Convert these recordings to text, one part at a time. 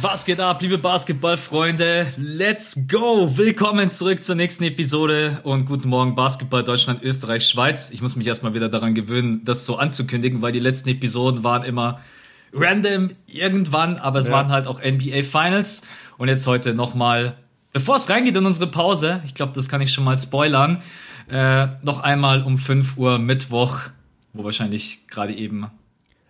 Was geht ab, liebe Basketballfreunde? Let's go! Willkommen zurück zur nächsten Episode und guten Morgen Basketball Deutschland, Österreich, Schweiz. Ich muss mich erstmal wieder daran gewöhnen, das so anzukündigen, weil die letzten Episoden waren immer random irgendwann, aber es ja. waren halt auch NBA Finals und jetzt heute nochmal, bevor es reingeht in unsere Pause, ich glaube, das kann ich schon mal spoilern, äh, noch einmal um 5 Uhr Mittwoch, wo wahrscheinlich gerade eben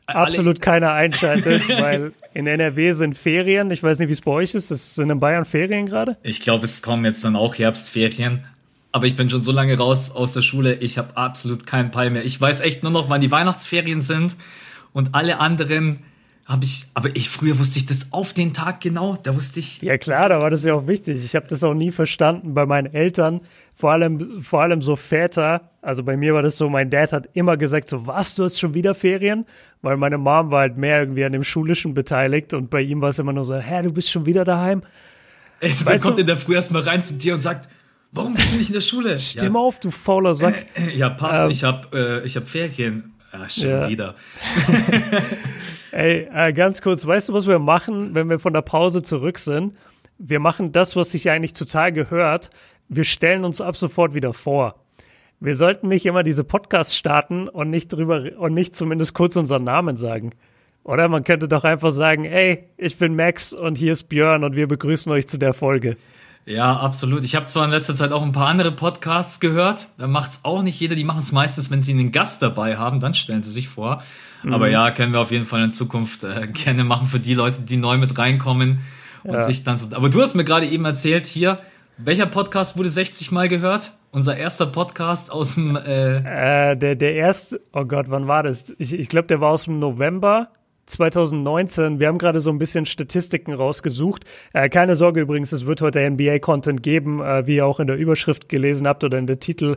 absolut keiner einschaltet, weil in NRW sind Ferien. Ich weiß nicht, wie es bei euch ist. Es sind in Bayern Ferien gerade? Ich glaube, es kommen jetzt dann auch Herbstferien. Aber ich bin schon so lange raus aus der Schule, ich habe absolut keinen Peil mehr. Ich weiß echt nur noch, wann die Weihnachtsferien sind und alle anderen habe ich, aber ich früher wusste ich das auf den Tag genau, da wusste ich. Ja klar, da war das ja auch wichtig. Ich habe das auch nie verstanden bei meinen Eltern, vor allem, vor allem so Väter. Also bei mir war das so, mein Dad hat immer gesagt so, was, du hast schon wieder Ferien? Weil meine Mom war halt mehr irgendwie an dem Schulischen beteiligt und bei ihm war es immer nur so, hä, du bist schon wieder daheim? Ey, dann kommt du? in der Früh erstmal rein zu dir und sagt, warum bist du nicht in der Schule? Stimm ja. auf, du fauler Sack. Ja, Papst, ähm, ich hab, äh, ich hab Ferien. Ja, schon ja. wieder. Ey, äh, ganz kurz, weißt du, was wir machen, wenn wir von der Pause zurück sind? Wir machen das, was sich eigentlich total gehört. Wir stellen uns ab sofort wieder vor. Wir sollten nicht immer diese Podcasts starten und nicht drüber und nicht zumindest kurz unseren Namen sagen. Oder man könnte doch einfach sagen, ey, ich bin Max und hier ist Björn und wir begrüßen euch zu der Folge. Ja, absolut. Ich habe zwar in letzter Zeit auch ein paar andere Podcasts gehört. Da macht's auch nicht jeder. Die machen es meistens, wenn sie einen Gast dabei haben, dann stellen sie sich vor. Mhm. Aber ja, können wir auf jeden Fall in Zukunft äh, gerne machen für die Leute, die neu mit reinkommen und ja. sich dann so. Aber du hast mir gerade eben erzählt, hier, welcher Podcast wurde 60 Mal gehört? Unser erster Podcast aus dem. Äh, äh der, der erste, oh Gott, wann war das? Ich, ich glaube, der war aus dem November 2019. Wir haben gerade so ein bisschen Statistiken rausgesucht. Äh, keine Sorge übrigens, es wird heute NBA-Content geben, äh, wie ihr auch in der Überschrift gelesen habt oder in der Titel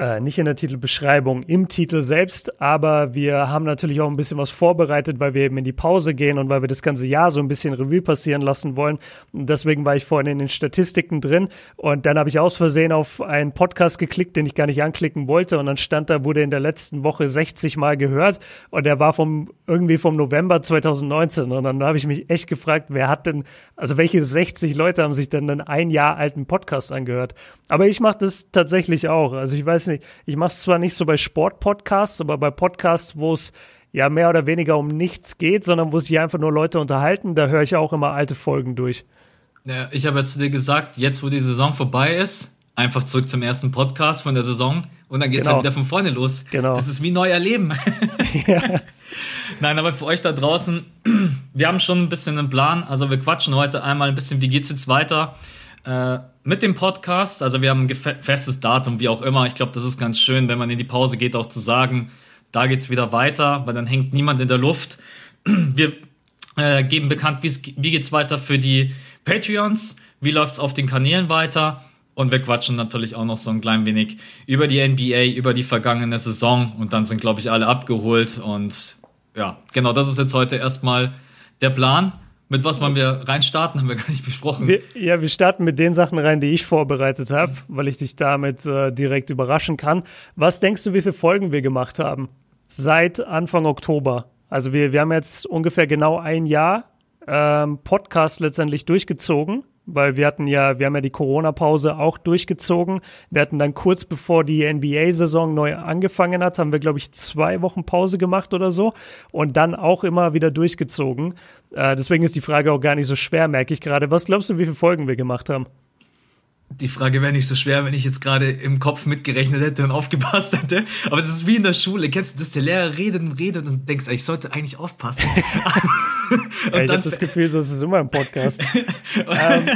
äh, nicht in der Titelbeschreibung, im Titel selbst, aber wir haben natürlich auch ein bisschen was vorbereitet, weil wir eben in die Pause gehen und weil wir das ganze Jahr so ein bisschen Revue passieren lassen wollen. Und deswegen war ich vorhin in den Statistiken drin und dann habe ich aus Versehen auf einen Podcast geklickt, den ich gar nicht anklicken wollte und dann stand da, wurde in der letzten Woche 60 Mal gehört und der war vom irgendwie vom November 2019 und dann habe ich mich echt gefragt, wer hat denn, also welche 60 Leute haben sich denn einen ein Jahr alten Podcast angehört? Aber ich mache das tatsächlich auch. Also ich weiß weiß nicht, ich mache es zwar nicht so bei Sportpodcasts, aber bei Podcasts, wo es ja mehr oder weniger um nichts geht, sondern wo sich einfach nur Leute unterhalten, da höre ich auch immer alte Folgen durch. Ja, ich habe ja zu dir gesagt, jetzt wo die Saison vorbei ist, einfach zurück zum ersten Podcast von der Saison und dann geht es genau. halt wieder von vorne los. Genau. Das ist wie neu erleben. ja. Nein, aber für euch da draußen, wir haben schon ein bisschen einen Plan. Also wir quatschen heute einmal ein bisschen, wie geht's jetzt weiter? Äh, mit dem Podcast, also wir haben ein festes Datum, wie auch immer. Ich glaube, das ist ganz schön, wenn man in die Pause geht, auch zu sagen, da geht's wieder weiter, weil dann hängt niemand in der Luft. Wir äh, geben bekannt, wie geht's weiter für die Patreons, wie läuft's auf den Kanälen weiter. Und wir quatschen natürlich auch noch so ein klein wenig über die NBA, über die vergangene Saison. Und dann sind, glaube ich, alle abgeholt. Und ja, genau, das ist jetzt heute erstmal der Plan. Mit was wollen wir reinstarten, haben wir gar nicht besprochen. Wir, ja, wir starten mit den Sachen rein, die ich vorbereitet habe, weil ich dich damit äh, direkt überraschen kann. Was denkst du, wie viele Folgen wir gemacht haben? Seit Anfang Oktober. Also wir, wir haben jetzt ungefähr genau ein Jahr ähm, Podcast letztendlich durchgezogen weil wir hatten ja, wir haben ja die Corona-Pause auch durchgezogen. Wir hatten dann kurz bevor die NBA-Saison neu angefangen hat, haben wir, glaube ich, zwei Wochen Pause gemacht oder so und dann auch immer wieder durchgezogen. Äh, deswegen ist die Frage auch gar nicht so schwer, merke ich gerade. Was glaubst du, wie viele Folgen wir gemacht haben? Die Frage wäre nicht so schwer, wenn ich jetzt gerade im Kopf mitgerechnet hätte und aufgepasst hätte. Aber das ist wie in der Schule. Kennst du das? Der Lehrer redet und redet und denkst, ich sollte eigentlich aufpassen. ja, ich habe das Gefühl, so ist es immer im Podcast. ähm,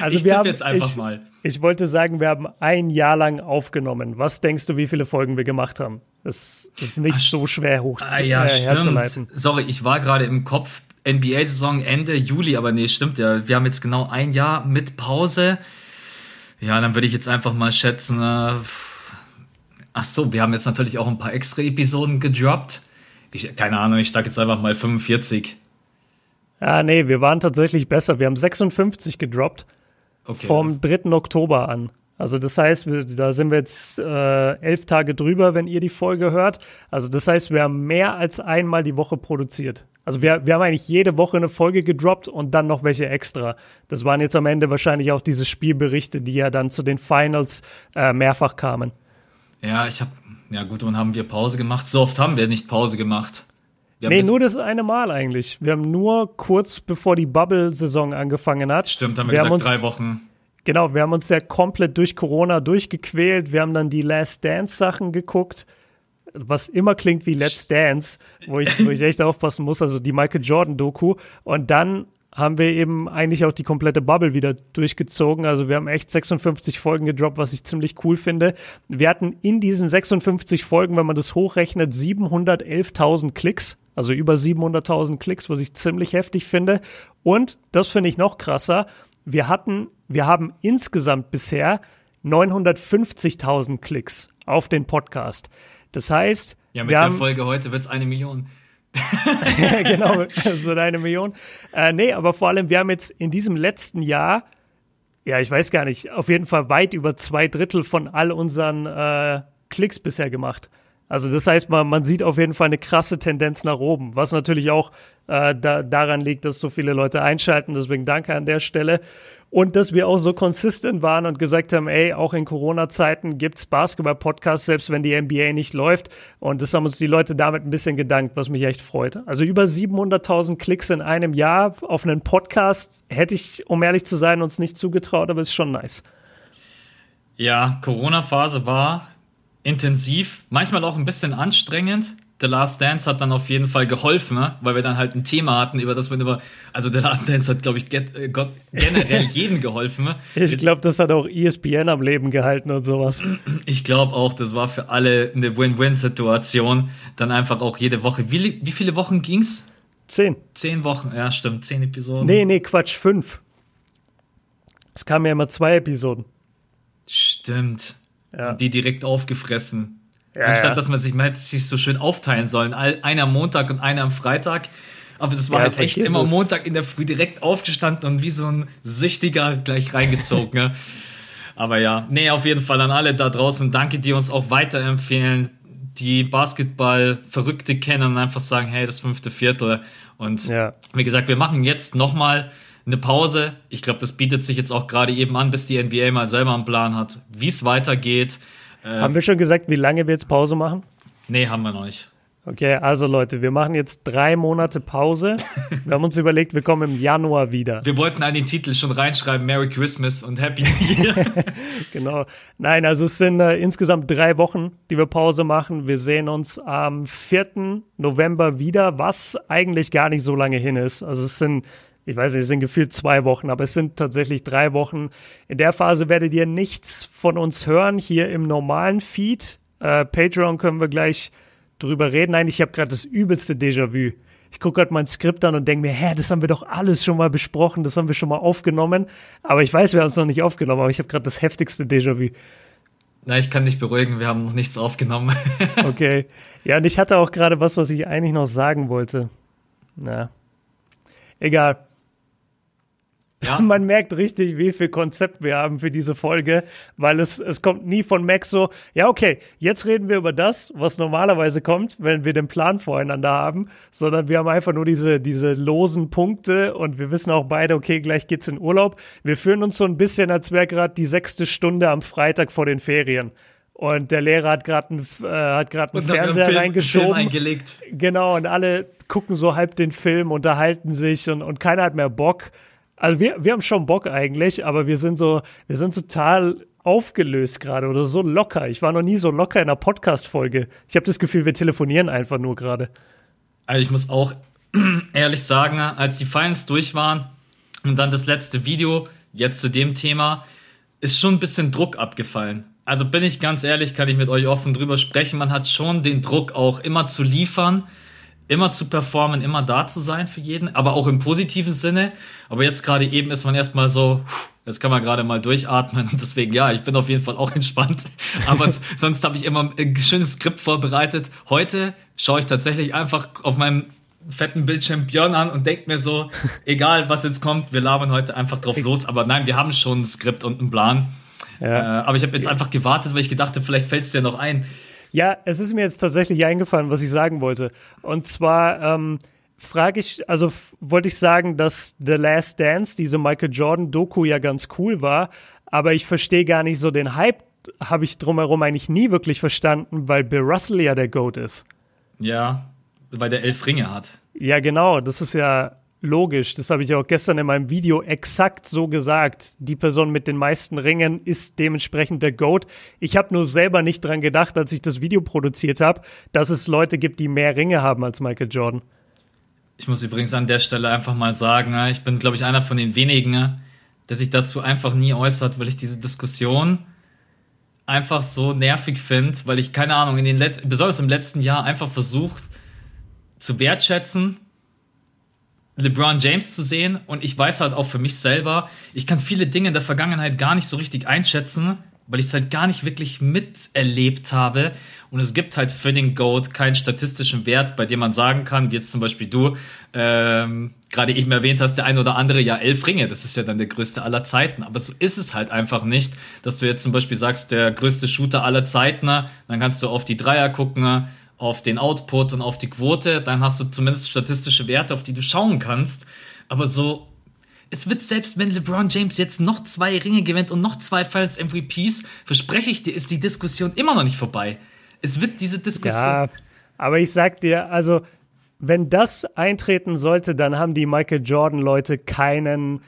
also ich wir haben, jetzt einfach ich, mal. Ich wollte sagen, wir haben ein Jahr lang aufgenommen. Was denkst du, wie viele Folgen wir gemacht haben? Das, ist nicht Ach, so schwer hoch ah, ja, äh, herzuleiten. Sorry, ich war gerade im Kopf NBA-Saison Ende Juli, aber nee, stimmt ja. Wir haben jetzt genau ein Jahr mit Pause. Ja, dann würde ich jetzt einfach mal schätzen, äh, ach so, wir haben jetzt natürlich auch ein paar extra Episoden gedroppt. Ich, keine Ahnung, ich sag jetzt einfach mal 45. Ja, nee, wir waren tatsächlich besser. Wir haben 56 gedroppt. Okay, vom 3. Oktober an. Also das heißt, da sind wir jetzt äh, elf Tage drüber, wenn ihr die Folge hört. Also das heißt, wir haben mehr als einmal die Woche produziert. Also wir, wir haben eigentlich jede Woche eine Folge gedroppt und dann noch welche extra. Das waren jetzt am Ende wahrscheinlich auch diese Spielberichte, die ja dann zu den Finals äh, mehrfach kamen. Ja, ich habe, ja gut, und haben wir Pause gemacht. So oft haben wir nicht Pause gemacht. Wir nee, nur das eine Mal eigentlich. Wir haben nur kurz bevor die Bubble-Saison angefangen hat. Stimmt, haben wir, wir gesagt, haben uns, drei Wochen. Genau, wir haben uns ja komplett durch Corona durchgequält. Wir haben dann die Last Dance-Sachen geguckt was immer klingt wie Let's Dance, wo ich, wo ich echt aufpassen muss, also die Michael Jordan-Doku. Und dann haben wir eben eigentlich auch die komplette Bubble wieder durchgezogen. Also wir haben echt 56 Folgen gedroppt, was ich ziemlich cool finde. Wir hatten in diesen 56 Folgen, wenn man das hochrechnet, 711.000 Klicks. Also über 700.000 Klicks, was ich ziemlich heftig finde. Und das finde ich noch krasser. Wir hatten, wir haben insgesamt bisher 950.000 Klicks auf den Podcast. Das heißt, ja, mit der haben, Folge heute wird es eine Million. genau, es wird eine Million. Äh, nee, aber vor allem, wir haben jetzt in diesem letzten Jahr, ja, ich weiß gar nicht, auf jeden Fall weit über zwei Drittel von all unseren äh, Klicks bisher gemacht. Also das heißt, man, man sieht auf jeden Fall eine krasse Tendenz nach oben, was natürlich auch äh, da, daran liegt, dass so viele Leute einschalten. Deswegen danke an der Stelle. Und dass wir auch so konsistent waren und gesagt haben, ey, auch in Corona-Zeiten gibt's Basketball-Podcasts, selbst wenn die NBA nicht läuft. Und das haben uns die Leute damit ein bisschen gedankt, was mich echt freut. Also über 700.000 Klicks in einem Jahr auf einen Podcast hätte ich, um ehrlich zu sein, uns nicht zugetraut, aber ist schon nice. Ja, Corona-Phase war intensiv, manchmal auch ein bisschen anstrengend. The Last Dance hat dann auf jeden Fall geholfen, ne? weil wir dann halt ein Thema hatten, über das wir über, also The Last Dance hat, glaube ich, get, äh, Gott, generell jeden geholfen. Ne? Ich glaube, das hat auch ESPN am Leben gehalten und sowas. Ich glaube auch, das war für alle eine Win-Win-Situation. Dann einfach auch jede Woche. Wie, wie viele Wochen ging's? Zehn. Zehn Wochen, ja, stimmt. Zehn Episoden. Nee, nee, Quatsch, fünf. Es kamen ja immer zwei Episoden. Stimmt. Ja. Die direkt aufgefressen. Ja, Anstatt ja. dass man sich, man hätte sich so schön aufteilen sollen. Einer am Montag und einer am Freitag. Aber das war ja, halt echt immer. Montag in der Früh direkt aufgestanden und wie so ein Süchtiger gleich reingezogen. ja. Aber ja, nee, auf jeden Fall an alle da draußen. Danke, die uns auch weiterempfehlen, die Basketball-Verrückte kennen und einfach sagen, hey, das fünfte Viertel. Und ja. wie gesagt, wir machen jetzt nochmal eine Pause. Ich glaube, das bietet sich jetzt auch gerade eben an, bis die NBA mal selber einen Plan hat, wie es weitergeht. Äh, haben wir schon gesagt, wie lange wir jetzt Pause machen? Nee, haben wir noch nicht. Okay, also Leute, wir machen jetzt drei Monate Pause. Wir haben uns überlegt, wir kommen im Januar wieder. Wir wollten an den Titel schon reinschreiben, Merry Christmas und Happy New Year. genau. Nein, also es sind äh, insgesamt drei Wochen, die wir Pause machen. Wir sehen uns am 4. November wieder, was eigentlich gar nicht so lange hin ist. Also es sind ich weiß nicht, es sind gefühlt zwei Wochen, aber es sind tatsächlich drei Wochen. In der Phase werdet ihr nichts von uns hören, hier im normalen Feed. Äh, Patreon können wir gleich drüber reden. Nein, ich habe gerade das übelste Déjà-vu. Ich gucke gerade mein Skript an und denke mir, hä, das haben wir doch alles schon mal besprochen, das haben wir schon mal aufgenommen. Aber ich weiß, wir haben es noch nicht aufgenommen, aber ich habe gerade das heftigste Déjà-vu. Na, ich kann dich beruhigen, wir haben noch nichts aufgenommen. okay. Ja, und ich hatte auch gerade was, was ich eigentlich noch sagen wollte. Na. Egal. Ja. Man merkt richtig, wie viel Konzept wir haben für diese Folge, weil es, es kommt nie von Max so, ja, okay, jetzt reden wir über das, was normalerweise kommt, wenn wir den Plan voreinander haben, sondern wir haben einfach nur diese, diese losen Punkte und wir wissen auch beide, okay, gleich geht's in Urlaub. Wir fühlen uns so ein bisschen, als wäre gerade die sechste Stunde am Freitag vor den Ferien. Und der Lehrer hat gerade einen, äh, hat grad einen Fernseher Film, reingeschoben. Film eingelegt. Genau, und alle gucken so halb den Film, unterhalten sich und, und keiner hat mehr Bock. Also wir, wir haben schon Bock eigentlich, aber wir sind so, wir sind total aufgelöst gerade oder so locker. Ich war noch nie so locker in einer Podcast-Folge. Ich habe das Gefühl, wir telefonieren einfach nur gerade. Also ich muss auch ehrlich sagen, als die Finals durch waren und dann das letzte Video, jetzt zu dem Thema, ist schon ein bisschen Druck abgefallen. Also bin ich ganz ehrlich, kann ich mit euch offen drüber sprechen. Man hat schon den Druck auch immer zu liefern immer zu performen, immer da zu sein für jeden, aber auch im positiven Sinne. Aber jetzt gerade eben ist man erstmal so, jetzt kann man gerade mal durchatmen und deswegen, ja, ich bin auf jeden Fall auch entspannt. Aber sonst habe ich immer ein schönes Skript vorbereitet. Heute schaue ich tatsächlich einfach auf meinem fetten Bildschirm Björn an und denke mir so, egal was jetzt kommt, wir labern heute einfach drauf los. Aber nein, wir haben schon ein Skript und einen Plan. Ja. Äh, aber ich habe jetzt einfach gewartet, weil ich gedachte, vielleicht fällt es dir noch ein. Ja, es ist mir jetzt tatsächlich eingefallen, was ich sagen wollte. Und zwar, ähm, frage ich, also wollte ich sagen, dass The Last Dance, diese Michael Jordan-Doku ja ganz cool war, aber ich verstehe gar nicht so den Hype, habe ich drumherum eigentlich nie wirklich verstanden, weil Bill Russell ja der GOAT ist. Ja, weil der elf Ringe hat. Ja, genau, das ist ja logisch. Das habe ich auch gestern in meinem Video exakt so gesagt. Die Person mit den meisten Ringen ist dementsprechend der GOAT. Ich habe nur selber nicht dran gedacht, als ich das Video produziert habe, dass es Leute gibt, die mehr Ringe haben als Michael Jordan. Ich muss übrigens an der Stelle einfach mal sagen, ne, ich bin, glaube ich, einer von den wenigen, ne, der sich dazu einfach nie äußert, weil ich diese Diskussion einfach so nervig finde, weil ich, keine Ahnung, in den Let besonders im letzten Jahr einfach versucht zu wertschätzen, LeBron James zu sehen und ich weiß halt auch für mich selber, ich kann viele Dinge in der Vergangenheit gar nicht so richtig einschätzen, weil ich es halt gar nicht wirklich miterlebt habe. Und es gibt halt für den GOAT keinen statistischen Wert, bei dem man sagen kann, wie jetzt zum Beispiel du ähm, gerade eben erwähnt hast, der ein oder andere, ja, elf Ringe, das ist ja dann der größte aller Zeiten. Aber so ist es halt einfach nicht, dass du jetzt zum Beispiel sagst, der größte Shooter aller Zeiten, dann kannst du auf die Dreier gucken, auf den Output und auf die Quote, dann hast du zumindest statistische Werte, auf die du schauen kannst. Aber so es wird selbst, wenn LeBron James jetzt noch zwei Ringe gewinnt und noch zwei Finals MVPs, verspreche ich dir, ist die Diskussion immer noch nicht vorbei. Es wird diese Diskussion. Ja, aber ich sag dir, also, wenn das eintreten sollte, dann haben die Michael Jordan-Leute keinen,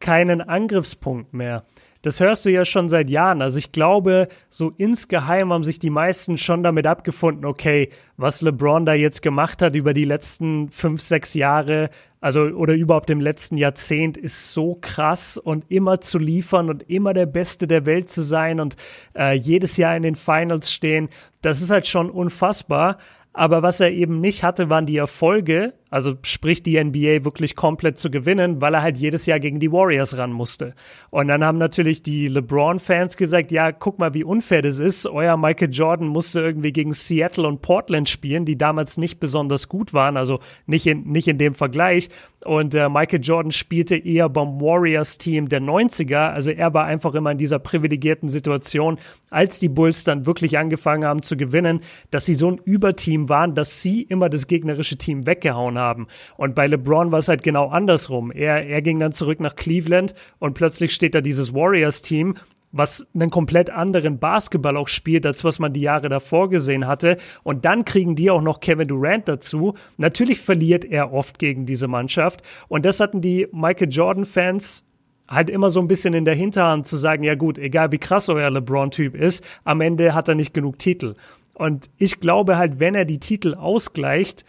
keinen Angriffspunkt mehr das hörst du ja schon seit Jahren. Also ich glaube, so insgeheim haben sich die meisten schon damit abgefunden, okay, was LeBron da jetzt gemacht hat über die letzten fünf, sechs Jahre, also oder überhaupt im letzten Jahrzehnt, ist so krass und immer zu liefern und immer der Beste der Welt zu sein und äh, jedes Jahr in den Finals stehen. Das ist halt schon unfassbar. Aber was er eben nicht hatte, waren die Erfolge, also sprich die NBA wirklich komplett zu gewinnen, weil er halt jedes Jahr gegen die Warriors ran musste. Und dann haben natürlich die LeBron-Fans gesagt, ja, guck mal, wie unfair das ist. Euer Michael Jordan musste irgendwie gegen Seattle und Portland spielen, die damals nicht besonders gut waren, also nicht in, nicht in dem Vergleich. Und äh, Michael Jordan spielte eher beim Warriors-Team der 90er, also er war einfach immer in dieser privilegierten Situation, als die Bulls dann wirklich angefangen haben zu gewinnen, dass sie so ein Überteam waren, dass sie immer das gegnerische Team weggehauen haben. Und bei LeBron war es halt genau andersrum. Er, er ging dann zurück nach Cleveland und plötzlich steht da dieses Warriors-Team, was einen komplett anderen Basketball auch spielt, als was man die Jahre davor gesehen hatte. Und dann kriegen die auch noch Kevin Durant dazu. Natürlich verliert er oft gegen diese Mannschaft. Und das hatten die Michael Jordan-Fans halt immer so ein bisschen in der Hinterhand zu sagen, ja gut, egal wie krass euer LeBron-Typ ist, am Ende hat er nicht genug Titel. Und ich glaube halt, wenn er die Titel ausgleicht,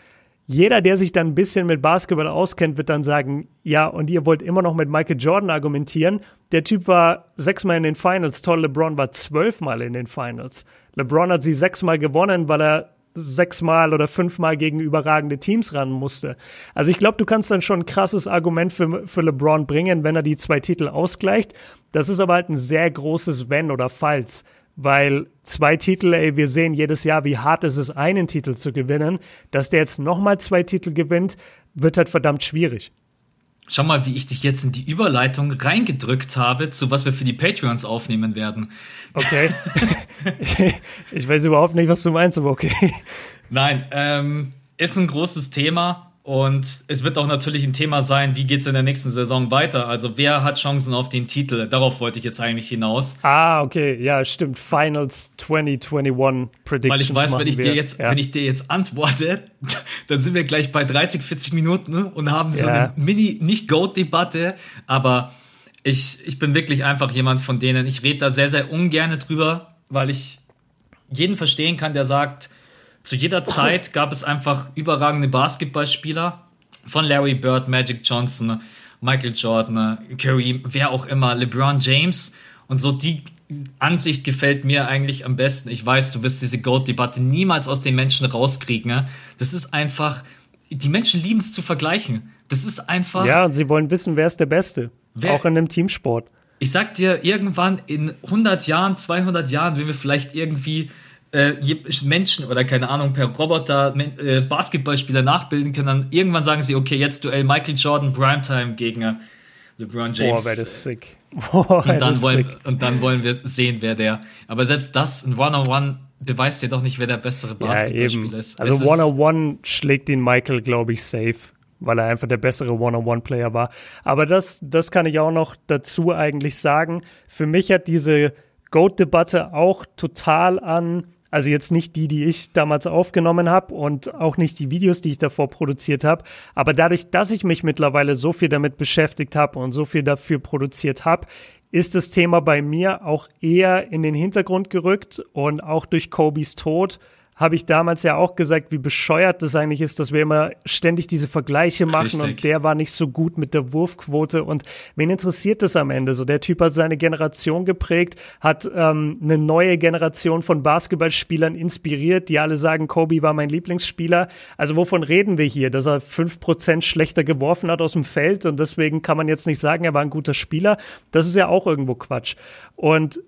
jeder, der sich dann ein bisschen mit Basketball auskennt, wird dann sagen, ja, und ihr wollt immer noch mit Michael Jordan argumentieren. Der Typ war sechsmal in den Finals, toll, LeBron war zwölfmal in den Finals. LeBron hat sie sechsmal gewonnen, weil er sechsmal oder fünfmal gegen überragende Teams ran musste. Also ich glaube, du kannst dann schon ein krasses Argument für, für LeBron bringen, wenn er die zwei Titel ausgleicht. Das ist aber halt ein sehr großes Wenn oder Falls weil zwei Titel, ey, wir sehen jedes Jahr, wie hart es ist, einen Titel zu gewinnen. Dass der jetzt nochmal zwei Titel gewinnt, wird halt verdammt schwierig. Schau mal, wie ich dich jetzt in die Überleitung reingedrückt habe, zu was wir für die Patreons aufnehmen werden. Okay. ich weiß überhaupt nicht, was du meinst, aber okay. Nein, ähm, ist ein großes Thema. Und es wird auch natürlich ein Thema sein, wie geht es in der nächsten Saison weiter? Also wer hat Chancen auf den Titel? Darauf wollte ich jetzt eigentlich hinaus. Ah, okay, ja, stimmt. Finals 2021 Predictions. Weil ich weiß, wenn ich dir jetzt, ja. wenn ich dir jetzt antworte, dann sind wir gleich bei 30, 40 Minuten und haben so ja. eine Mini, nicht Goat-Debatte, aber ich, ich bin wirklich einfach jemand von denen, ich rede da sehr, sehr ungern drüber, weil ich jeden verstehen kann, der sagt, zu jeder Zeit gab es einfach überragende Basketballspieler von Larry Bird, Magic Johnson, Michael Jordan, Kareem, wer auch immer, LeBron James. Und so die Ansicht gefällt mir eigentlich am besten. Ich weiß, du wirst diese Gold-Debatte niemals aus den Menschen rauskriegen. Ne? Das ist einfach, die Menschen lieben es zu vergleichen. Das ist einfach. Ja, und sie wollen wissen, wer ist der Beste. Wer, auch in einem Teamsport. Ich sag dir, irgendwann in 100 Jahren, 200 Jahren, wenn wir vielleicht irgendwie äh, Menschen oder keine Ahnung per Roboter äh, Basketballspieler nachbilden können, dann irgendwann sagen sie, okay, jetzt Duell Michael Jordan Primetime gegen äh, LeBron James. Boah, wäre das sick. Boah, und, dann wollen, sick. und dann wollen wir sehen, wer der. Aber selbst das, ein One-on-One, beweist dir doch nicht, wer der bessere Basketballspieler ja, ist. Also One-on-One schlägt ihn Michael, glaube ich, safe, weil er einfach der bessere One-on-One-Player war. Aber das, das kann ich auch noch dazu eigentlich sagen. Für mich hat diese Goat-Debatte auch total an also jetzt nicht die, die ich damals aufgenommen habe und auch nicht die Videos, die ich davor produziert habe. Aber dadurch, dass ich mich mittlerweile so viel damit beschäftigt habe und so viel dafür produziert habe, ist das Thema bei mir auch eher in den Hintergrund gerückt und auch durch Kobys Tod habe ich damals ja auch gesagt, wie bescheuert das eigentlich ist, dass wir immer ständig diese Vergleiche machen Richtig. und der war nicht so gut mit der Wurfquote und wen interessiert das am Ende? So der Typ hat seine Generation geprägt, hat ähm, eine neue Generation von Basketballspielern inspiriert, die alle sagen, Kobe war mein Lieblingsspieler. Also wovon reden wir hier? Dass er fünf Prozent schlechter geworfen hat aus dem Feld und deswegen kann man jetzt nicht sagen, er war ein guter Spieler. Das ist ja auch irgendwo Quatsch. Und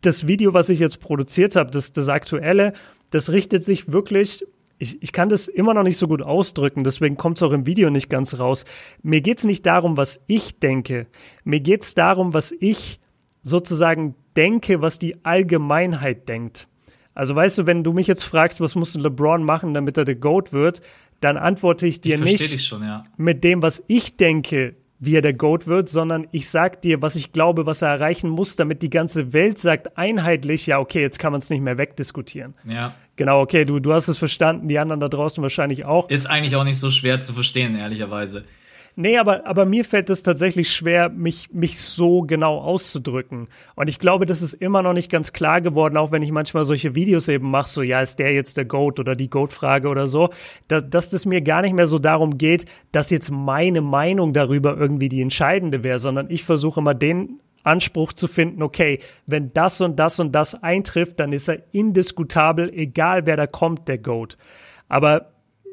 das Video, was ich jetzt produziert habe, das, das aktuelle, das richtet sich wirklich ich, ich kann das immer noch nicht so gut ausdrücken, deswegen kommt es auch im Video nicht ganz raus. Mir geht es nicht darum, was ich denke. Mir geht es darum, was ich sozusagen denke, was die Allgemeinheit denkt. Also weißt du, wenn du mich jetzt fragst, was muss LeBron machen, damit er der GOAT wird, dann antworte ich dir ich nicht schon, ja. mit dem, was ich denke, wie er der GOAT wird, sondern ich sag dir, was ich glaube, was er erreichen muss, damit die ganze Welt sagt einheitlich, ja, okay, jetzt kann man es nicht mehr wegdiskutieren. Ja. Genau, okay, du, du hast es verstanden, die anderen da draußen wahrscheinlich auch. Ist eigentlich auch nicht so schwer zu verstehen, ehrlicherweise. Nee, aber, aber mir fällt es tatsächlich schwer, mich, mich so genau auszudrücken. Und ich glaube, das ist immer noch nicht ganz klar geworden, auch wenn ich manchmal solche Videos eben mache, so, ja, ist der jetzt der Goat oder die Goat-Frage oder so, dass, dass das mir gar nicht mehr so darum geht, dass jetzt meine Meinung darüber irgendwie die entscheidende wäre, sondern ich versuche immer den Anspruch zu finden, okay, wenn das und das und das eintrifft, dann ist er indiskutabel, egal wer da kommt, der Goat. Aber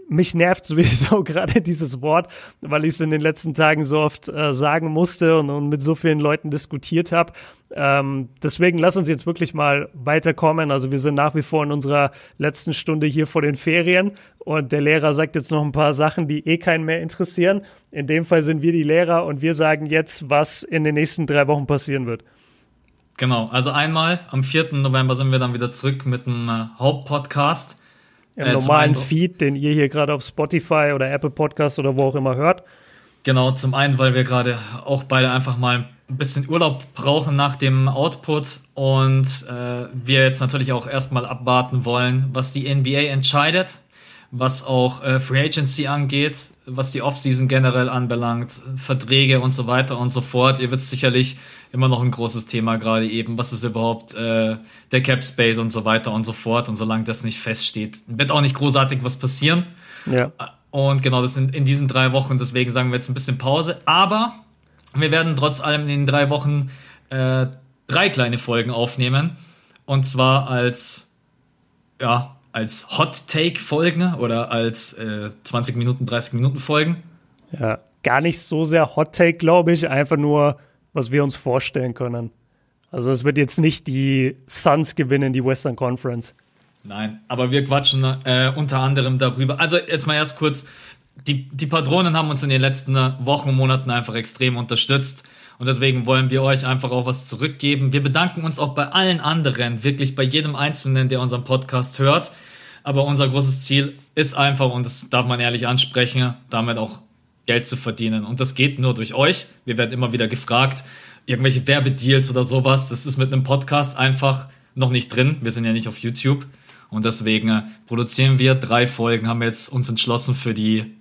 mich nervt sowieso gerade dieses Wort, weil ich es in den letzten Tagen so oft äh, sagen musste und, und, mit so vielen Leuten diskutiert habe. Ähm, deswegen lass uns jetzt wirklich mal weiterkommen. Also wir sind nach wie vor in unserer letzten Stunde hier vor den Ferien und der Lehrer sagt jetzt noch ein paar Sachen, die eh keinen mehr interessieren. In dem Fall sind wir die Lehrer und wir sagen jetzt, was in den nächsten drei Wochen passieren wird. Genau, also einmal am 4. November sind wir dann wieder zurück mit einem äh, Hauptpodcast im äh, normalen Feed, den ihr hier gerade auf Spotify oder Apple Podcast oder wo auch immer hört. Genau, zum einen, weil wir gerade auch beide einfach mal ein bisschen Urlaub brauchen nach dem Output und äh, wir jetzt natürlich auch erstmal abwarten wollen, was die NBA entscheidet was auch äh, Free Agency angeht, was die Offseason generell anbelangt, Verträge und so weiter und so fort. Ihr wisst sicherlich immer noch ein großes Thema gerade eben, was ist überhaupt äh, der Cap Space und so weiter und so fort. Und solange das nicht feststeht, wird auch nicht großartig was passieren. Ja. Und genau, das sind in diesen drei Wochen, deswegen sagen wir jetzt ein bisschen Pause. Aber wir werden trotz allem in den drei Wochen äh, drei kleine Folgen aufnehmen. Und zwar als ja, als Hot Take Folgen oder als äh, 20 Minuten, 30 Minuten Folgen. Ja, gar nicht so sehr Hot Take, glaube ich, einfach nur, was wir uns vorstellen können. Also es wird jetzt nicht die Suns gewinnen, die Western Conference. Nein, aber wir quatschen äh, unter anderem darüber. Also jetzt mal erst kurz, die, die Patronen haben uns in den letzten Wochen und Monaten einfach extrem unterstützt. Und deswegen wollen wir euch einfach auch was zurückgeben. Wir bedanken uns auch bei allen anderen, wirklich bei jedem Einzelnen, der unseren Podcast hört. Aber unser großes Ziel ist einfach, und das darf man ehrlich ansprechen, damit auch Geld zu verdienen. Und das geht nur durch euch. Wir werden immer wieder gefragt, irgendwelche Werbedeals oder sowas. Das ist mit einem Podcast einfach noch nicht drin. Wir sind ja nicht auf YouTube. Und deswegen äh, produzieren wir drei Folgen, haben wir jetzt uns entschlossen für die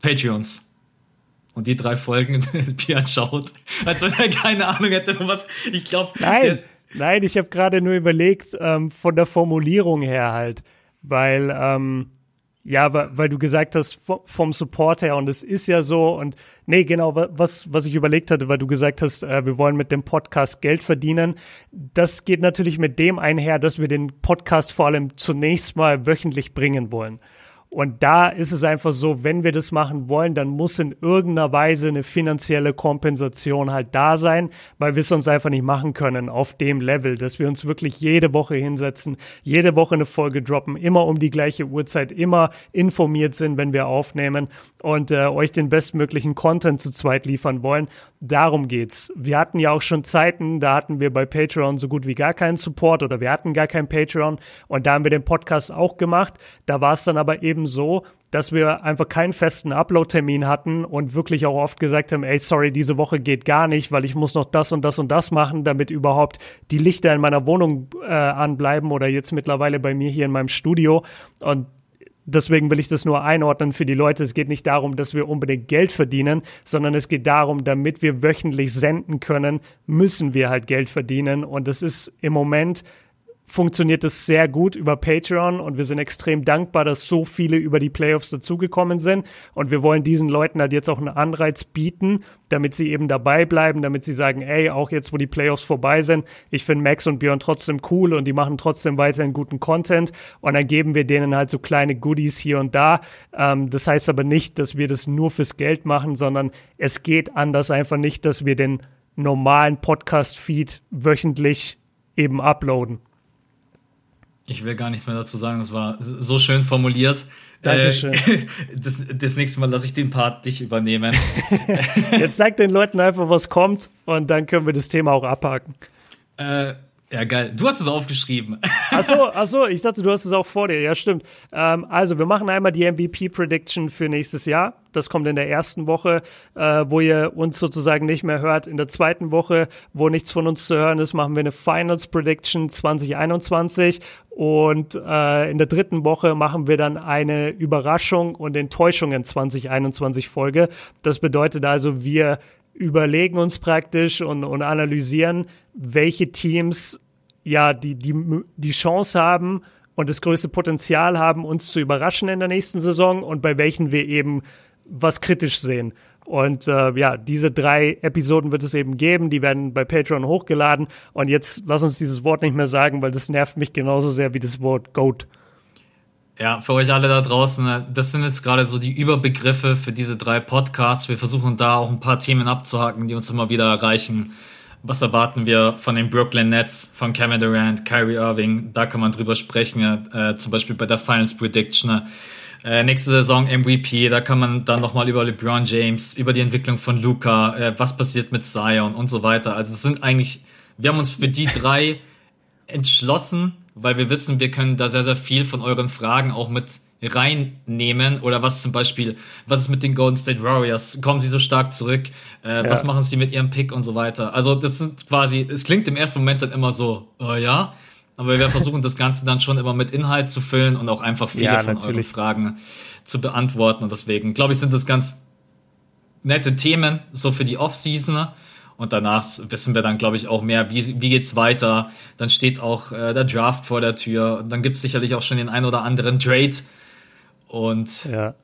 Patreons. Und die drei Folgen, Björn schaut, als wenn er keine Ahnung hätte, was ich glaube. Nein, nein, ich habe gerade nur überlegt, ähm, von der Formulierung her halt. Weil, ähm, ja, weil du gesagt hast, vom Support her, und es ist ja so, und nee, genau, was, was ich überlegt hatte, weil du gesagt hast, äh, wir wollen mit dem Podcast Geld verdienen. Das geht natürlich mit dem einher, dass wir den Podcast vor allem zunächst mal wöchentlich bringen wollen. Und da ist es einfach so, wenn wir das machen wollen, dann muss in irgendeiner Weise eine finanzielle Kompensation halt da sein, weil wir es uns einfach nicht machen können auf dem Level, dass wir uns wirklich jede Woche hinsetzen, jede Woche eine Folge droppen, immer um die gleiche Uhrzeit, immer informiert sind, wenn wir aufnehmen und äh, euch den bestmöglichen Content zu zweit liefern wollen. Darum geht's. Wir hatten ja auch schon Zeiten, da hatten wir bei Patreon so gut wie gar keinen Support oder wir hatten gar kein Patreon und da haben wir den Podcast auch gemacht. Da war es dann aber eben eben so, dass wir einfach keinen festen Upload-Termin hatten und wirklich auch oft gesagt haben, ey, sorry, diese Woche geht gar nicht, weil ich muss noch das und das und das machen, damit überhaupt die Lichter in meiner Wohnung äh, anbleiben oder jetzt mittlerweile bei mir hier in meinem Studio. Und Deswegen will ich das nur einordnen für die Leute. Es geht nicht darum, dass wir unbedingt Geld verdienen, sondern es geht darum, damit wir wöchentlich senden können, müssen wir halt Geld verdienen. Und es ist im Moment funktioniert es sehr gut über Patreon und wir sind extrem dankbar, dass so viele über die Playoffs dazugekommen sind und wir wollen diesen Leuten halt jetzt auch einen Anreiz bieten, damit sie eben dabei bleiben, damit sie sagen, ey, auch jetzt, wo die Playoffs vorbei sind, ich finde Max und Björn trotzdem cool und die machen trotzdem weiterhin guten Content und dann geben wir denen halt so kleine Goodies hier und da. Ähm, das heißt aber nicht, dass wir das nur fürs Geld machen, sondern es geht anders einfach nicht, dass wir den normalen Podcast-Feed wöchentlich eben uploaden. Ich will gar nichts mehr dazu sagen, das war so schön formuliert. Dankeschön. Äh, das, das nächste Mal lasse ich den Part dich übernehmen. Jetzt sag den Leuten einfach, was kommt und dann können wir das Thema auch abhaken. Äh, ja, geil. Du hast es aufgeschrieben. Ach so, ach so, ich dachte, du hast es auch vor dir. Ja, stimmt. Ähm, also, wir machen einmal die MVP-Prediction für nächstes Jahr. Das kommt in der ersten Woche, äh, wo ihr uns sozusagen nicht mehr hört. In der zweiten Woche, wo nichts von uns zu hören ist, machen wir eine Finals Prediction 2021. Und äh, in der dritten Woche machen wir dann eine Überraschung und Enttäuschungen 2021 Folge. Das bedeutet also, wir überlegen uns praktisch und, und analysieren, welche Teams ja die, die, die Chance haben und das größte Potenzial haben, uns zu überraschen in der nächsten Saison und bei welchen wir eben was kritisch sehen. Und äh, ja, diese drei Episoden wird es eben geben, die werden bei Patreon hochgeladen. Und jetzt lass uns dieses Wort nicht mehr sagen, weil das nervt mich genauso sehr wie das Wort Goat. Ja, für euch alle da draußen, das sind jetzt gerade so die Überbegriffe für diese drei Podcasts. Wir versuchen da auch ein paar Themen abzuhaken, die uns immer wieder erreichen. Was erwarten wir von den Brooklyn Nets, von Kevin Durant, Kyrie Irving? Da kann man drüber sprechen, äh, zum Beispiel bei der Finals Prediction. Äh, nächste Saison MVP, da kann man dann nochmal über LeBron James, über die Entwicklung von Luca, äh, was passiert mit Zion und so weiter. Also es sind eigentlich, wir haben uns für die drei entschlossen, weil wir wissen, wir können da sehr, sehr viel von euren Fragen auch mit reinnehmen oder was zum Beispiel, was ist mit den Golden State Warriors? Kommen sie so stark zurück? Äh, ja. Was machen sie mit ihrem Pick und so weiter? Also das ist quasi, es klingt im ersten Moment dann immer so, oh ja, aber wir versuchen das Ganze dann schon immer mit Inhalt zu füllen und auch einfach viele ja, von euren Fragen zu beantworten und deswegen glaube ich, sind das ganz nette Themen so für die Off-Season und danach wissen wir dann, glaube ich, auch mehr, wie, wie geht's weiter. Dann steht auch äh, der Draft vor der Tür. Und dann gibt's sicherlich auch schon den ein oder anderen Trade. Und ja.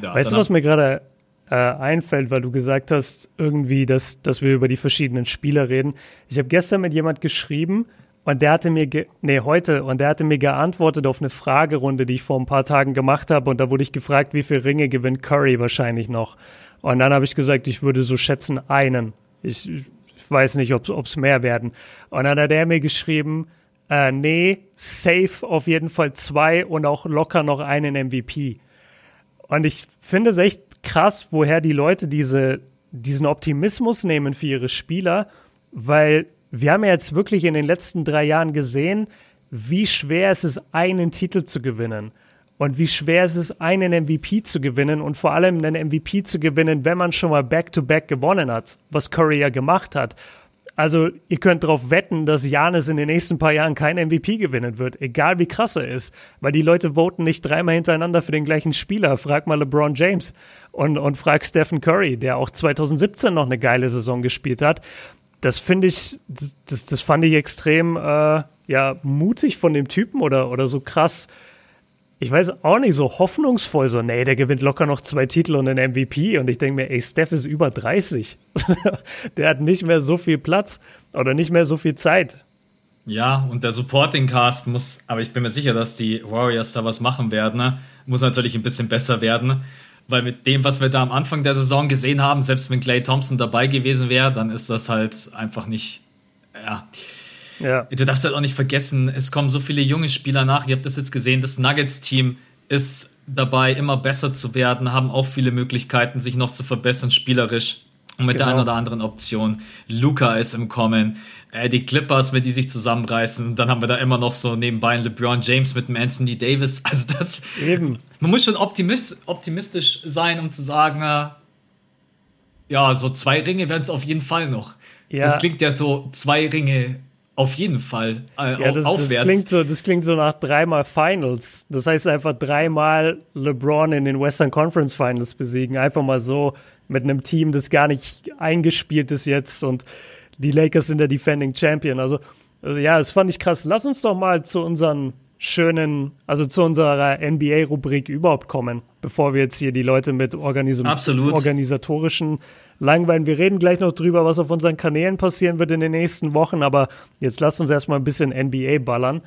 ja weißt du, was mir gerade äh, einfällt, weil du gesagt hast, irgendwie, dass, dass wir über die verschiedenen Spieler reden. Ich habe gestern mit jemand geschrieben und der hatte mir, nee, heute, und der hatte mir geantwortet auf eine Fragerunde, die ich vor ein paar Tagen gemacht habe. Und da wurde ich gefragt, wie viele Ringe gewinnt Curry wahrscheinlich noch. Und dann habe ich gesagt, ich würde so schätzen einen. Ich, ich weiß nicht, ob es mehr werden. Und dann hat er mir geschrieben, äh, nee, safe auf jeden Fall zwei und auch locker noch einen MVP. Und ich finde es echt krass, woher die Leute diese, diesen Optimismus nehmen für ihre Spieler, weil wir haben ja jetzt wirklich in den letzten drei Jahren gesehen, wie schwer es ist, einen Titel zu gewinnen und wie schwer es ist, einen MVP zu gewinnen und vor allem einen MVP zu gewinnen, wenn man schon mal Back-to-Back -back gewonnen hat, was Curry ja gemacht hat. Also ihr könnt darauf wetten, dass Janis in den nächsten paar Jahren kein MVP gewinnen wird, egal wie krass er ist, weil die Leute voten nicht dreimal hintereinander für den gleichen Spieler. Frag mal LeBron James und, und frag Stephen Curry, der auch 2017 noch eine geile Saison gespielt hat. Das finde ich, das, das fand ich extrem äh, ja mutig von dem Typen oder, oder so krass ich weiß auch nicht, so hoffnungsvoll, so, nee, der gewinnt locker noch zwei Titel und einen MVP. Und ich denke mir, ey, Steph ist über 30. der hat nicht mehr so viel Platz oder nicht mehr so viel Zeit. Ja, und der Supporting Cast muss, aber ich bin mir sicher, dass die Warriors da was machen werden, ne? muss natürlich ein bisschen besser werden. Weil mit dem, was wir da am Anfang der Saison gesehen haben, selbst wenn Clay Thompson dabei gewesen wäre, dann ist das halt einfach nicht, ja. Ja. Du darfst halt auch nicht vergessen, es kommen so viele junge Spieler nach. Ihr habt das jetzt gesehen, das Nuggets-Team ist dabei, immer besser zu werden, haben auch viele Möglichkeiten, sich noch zu verbessern, spielerisch. Und mit genau. der einen oder anderen Option. Luca ist im Kommen. Äh, die Clippers, wenn die sich zusammenreißen. dann haben wir da immer noch so nebenbei einen LeBron James mit dem Anthony Davis. Also das. Eben. Man muss schon optimist, optimistisch sein, um zu sagen, äh, ja, so zwei Ringe werden es auf jeden Fall noch. Ja. Das klingt ja so, zwei Ringe auf jeden Fall äh, ja, das, aufwärts. Das klingt, so, das klingt so nach dreimal Finals. Das heißt einfach dreimal LeBron in den Western Conference Finals besiegen. Einfach mal so mit einem Team, das gar nicht eingespielt ist jetzt und die Lakers sind der Defending Champion. Also, also ja, das fand ich krass. Lass uns doch mal zu unseren schönen, also zu unserer NBA-Rubrik überhaupt kommen, bevor wir jetzt hier die Leute mit Organis Absolut. organisatorischen langweilen. Wir reden gleich noch drüber, was auf unseren Kanälen passieren wird in den nächsten Wochen, aber jetzt lasst uns erstmal ein bisschen NBA ballern.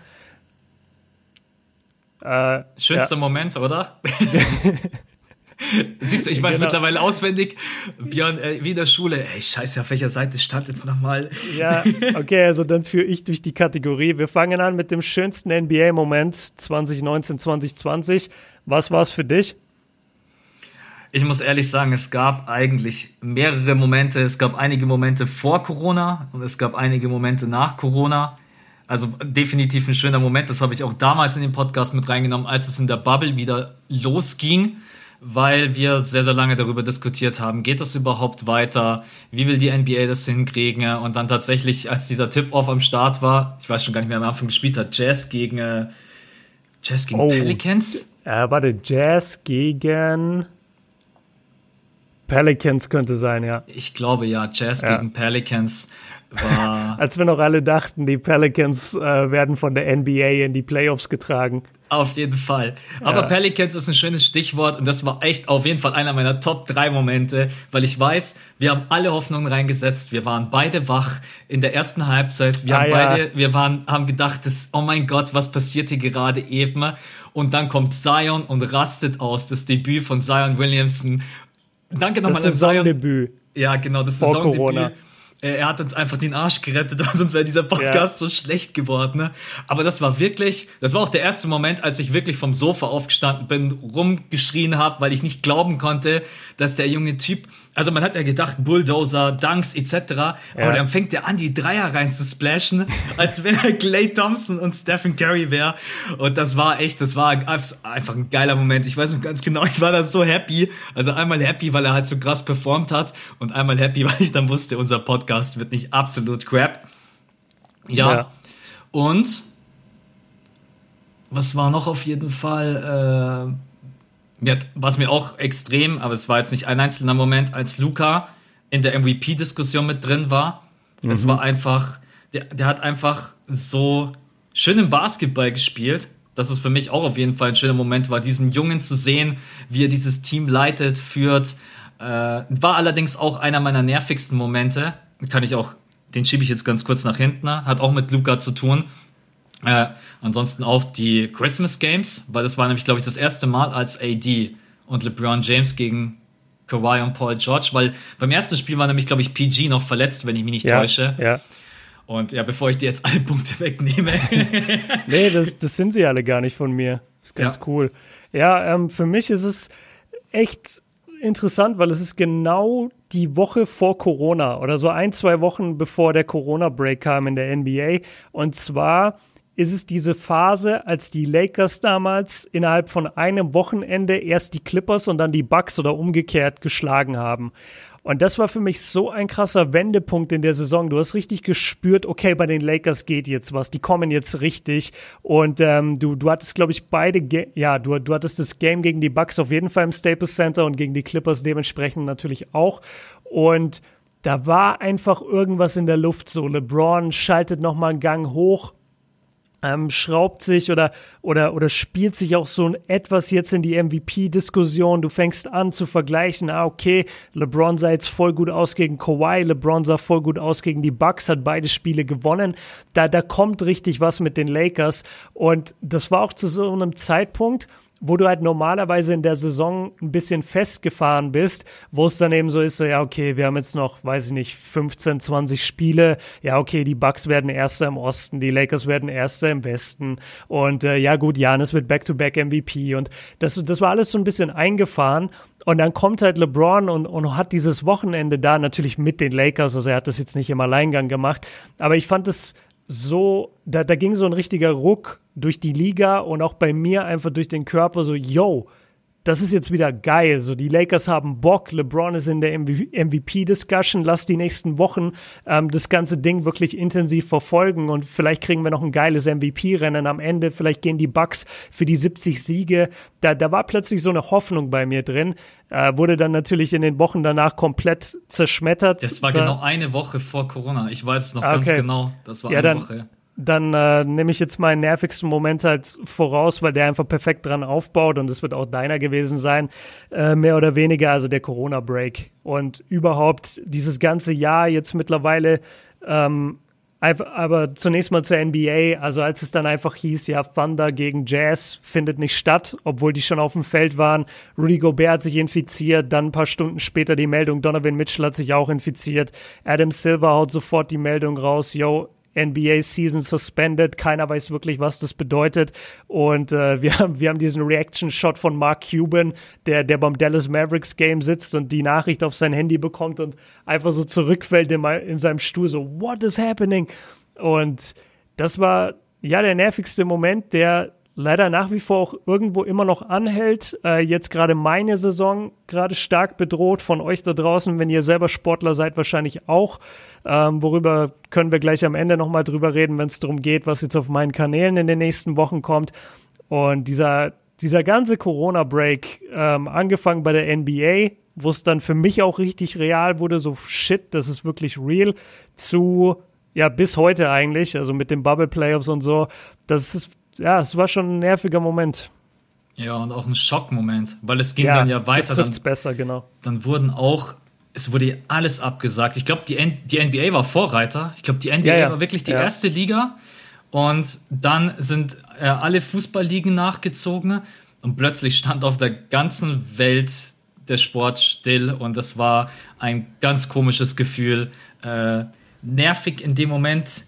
Äh, Schönster ja. Moment, oder? Siehst du, ich weiß genau. mittlerweile auswendig. Björn, äh, wie in der Schule. Ey, scheiße, auf welcher Seite stand jetzt nochmal? Ja, okay, also dann führe ich durch die Kategorie. Wir fangen an mit dem schönsten NBA-Moment 2019, 2020. Was war es für dich? Ich muss ehrlich sagen, es gab eigentlich mehrere Momente. Es gab einige Momente vor Corona und es gab einige Momente nach Corona. Also definitiv ein schöner Moment. Das habe ich auch damals in den Podcast mit reingenommen, als es in der Bubble wieder losging weil wir sehr, sehr lange darüber diskutiert haben, geht das überhaupt weiter? Wie will die NBA das hinkriegen? Und dann tatsächlich, als dieser Tip-Off am Start war, ich weiß schon gar nicht mehr, am Anfang gespielt hat, Jazz gegen, äh, Jazz gegen oh, Pelicans? Äh, warte, Jazz gegen Pelicans könnte sein, ja. Ich glaube ja, Jazz ja. gegen Pelicans war. Als wir noch alle dachten, die Pelicans äh, werden von der NBA in die Playoffs getragen. Auf jeden Fall. Aber ja. Pelicans ist ein schönes Stichwort und das war echt auf jeden Fall einer meiner Top 3 Momente, weil ich weiß, wir haben alle Hoffnungen reingesetzt. Wir waren beide wach in der ersten Halbzeit. Wir ah, haben ja. beide, wir waren, haben gedacht, das, oh mein Gott, was passiert hier gerade eben? Und dann kommt Zion und rastet aus. Das Debüt von Zion Williamson. Danke nochmal an Zion. Das Saisondebüt. Ja, genau, das Saisondebüt. Corona er hat uns einfach den Arsch gerettet, sonst wäre dieser Podcast ja. so schlecht geworden. Ne? Aber das war wirklich, das war auch der erste Moment, als ich wirklich vom Sofa aufgestanden bin, rumgeschrien habe, weil ich nicht glauben konnte, dass der junge Typ also man hat ja gedacht, Bulldozer, Dunks etc. Ja. Aber dann fängt er an, die Dreier rein zu splashen, als wenn er Clay Thompson und Stephen Curry wäre. Und das war echt, das war einfach ein geiler Moment. Ich weiß noch ganz genau, ich war da so happy. Also einmal happy, weil er halt so krass performt hat und einmal happy, weil ich dann wusste, unser Podcast wird nicht absolut crap. Ja. ja. Und was war noch auf jeden Fall? Äh, mir hat, was mir auch extrem, aber es war jetzt nicht ein einzelner Moment, als Luca in der MVP-Diskussion mit drin war. Mhm. Es war einfach, der, der hat einfach so schön im Basketball gespielt, dass es für mich auch auf jeden Fall ein schöner Moment war, diesen Jungen zu sehen, wie er dieses Team leitet, führt. Äh, war allerdings auch einer meiner nervigsten Momente. Kann ich auch, den schiebe ich jetzt ganz kurz nach hinten, hat auch mit Luca zu tun. Äh, ansonsten auch die Christmas Games, weil das war nämlich, glaube ich, das erste Mal als AD und LeBron James gegen Kawhi und Paul George, weil beim ersten Spiel war nämlich, glaube ich, PG noch verletzt, wenn ich mich nicht ja, täusche. Ja. Und ja, bevor ich dir jetzt alle Punkte wegnehme. nee, das, das sind sie alle gar nicht von mir. Das ist ganz ja. cool. Ja, ähm, für mich ist es echt interessant, weil es ist genau die Woche vor Corona oder so ein, zwei Wochen bevor der Corona-Break kam in der NBA. Und zwar ist es diese Phase, als die Lakers damals innerhalb von einem Wochenende erst die Clippers und dann die Bucks oder umgekehrt geschlagen haben. Und das war für mich so ein krasser Wendepunkt in der Saison. Du hast richtig gespürt, okay, bei den Lakers geht jetzt was, die kommen jetzt richtig. Und ähm, du, du hattest, glaube ich, beide, Ge ja, du, du hattest das Game gegen die Bucks auf jeden Fall im Staples Center und gegen die Clippers dementsprechend natürlich auch. Und da war einfach irgendwas in der Luft so. LeBron schaltet nochmal einen Gang hoch ähm, schraubt sich oder, oder, oder spielt sich auch so etwas jetzt in die MVP-Diskussion. Du fängst an zu vergleichen, ah, okay, LeBron sah jetzt voll gut aus gegen Kawhi, LeBron sah voll gut aus gegen die Bucks, hat beide Spiele gewonnen. Da, da kommt richtig was mit den Lakers. Und das war auch zu so einem Zeitpunkt, wo du halt normalerweise in der Saison ein bisschen festgefahren bist, wo es dann eben so ist, so, ja, okay, wir haben jetzt noch, weiß ich nicht, 15, 20 Spiele. Ja, okay, die Bucks werden Erster im Osten, die Lakers werden Erster im Westen. Und äh, ja, gut, Janis wird Back-to-Back -back MVP. Und das, das war alles so ein bisschen eingefahren. Und dann kommt halt LeBron und, und hat dieses Wochenende da natürlich mit den Lakers. Also er hat das jetzt nicht im Alleingang gemacht. Aber ich fand es so, da, da ging so ein richtiger Ruck durch die Liga und auch bei mir einfach durch den Körper so, yo, das ist jetzt wieder geil. So, die Lakers haben Bock, LeBron ist in der MVP-Discussion. Lass die nächsten Wochen ähm, das ganze Ding wirklich intensiv verfolgen und vielleicht kriegen wir noch ein geiles MVP-Rennen am Ende. Vielleicht gehen die Bucks für die 70 Siege. Da, da war plötzlich so eine Hoffnung bei mir drin. Äh, wurde dann natürlich in den Wochen danach komplett zerschmettert. Das war da, genau eine Woche vor Corona. Ich weiß es noch okay. ganz genau. Das war ja, eine Woche dann äh, nehme ich jetzt meinen nervigsten Moment halt voraus, weil der einfach perfekt dran aufbaut und es wird auch deiner gewesen sein, äh, mehr oder weniger, also der Corona-Break. Und überhaupt dieses ganze Jahr jetzt mittlerweile, ähm, aber zunächst mal zur NBA, also als es dann einfach hieß, ja, Thunder gegen Jazz findet nicht statt, obwohl die schon auf dem Feld waren. Rudy Gobert hat sich infiziert, dann ein paar Stunden später die Meldung, Donovan Mitchell hat sich auch infiziert. Adam Silver haut sofort die Meldung raus, yo, NBA Season suspended. Keiner weiß wirklich, was das bedeutet. Und äh, wir, haben, wir haben diesen Reaction-Shot von Mark Cuban, der, der beim Dallas Mavericks Game sitzt und die Nachricht auf sein Handy bekommt und einfach so zurückfällt in, in seinem Stuhl, so, what is happening? Und das war ja der nervigste Moment, der leider nach wie vor auch irgendwo immer noch anhält. Äh, jetzt gerade meine Saison gerade stark bedroht von euch da draußen, wenn ihr selber Sportler seid, wahrscheinlich auch. Ähm, worüber können wir gleich am Ende nochmal drüber reden, wenn es darum geht, was jetzt auf meinen Kanälen in den nächsten Wochen kommt. Und dieser, dieser ganze Corona-Break, ähm, angefangen bei der NBA, wo es dann für mich auch richtig real wurde, so shit, das ist wirklich real, zu ja, bis heute eigentlich, also mit den Bubble Playoffs und so, das ist ja, es war schon ein nerviger Moment. Ja, und auch ein Schockmoment, weil es ging ja, dann ja weiter. Das dann, besser, genau. Dann wurden auch, es wurde alles abgesagt. Ich glaube, die, die NBA war Vorreiter. Ich glaube, die NBA ja, ja. war wirklich die erste Liga. Und dann sind äh, alle Fußballligen nachgezogen und plötzlich stand auf der ganzen Welt der Sport still und das war ein ganz komisches Gefühl. Äh, nervig in dem Moment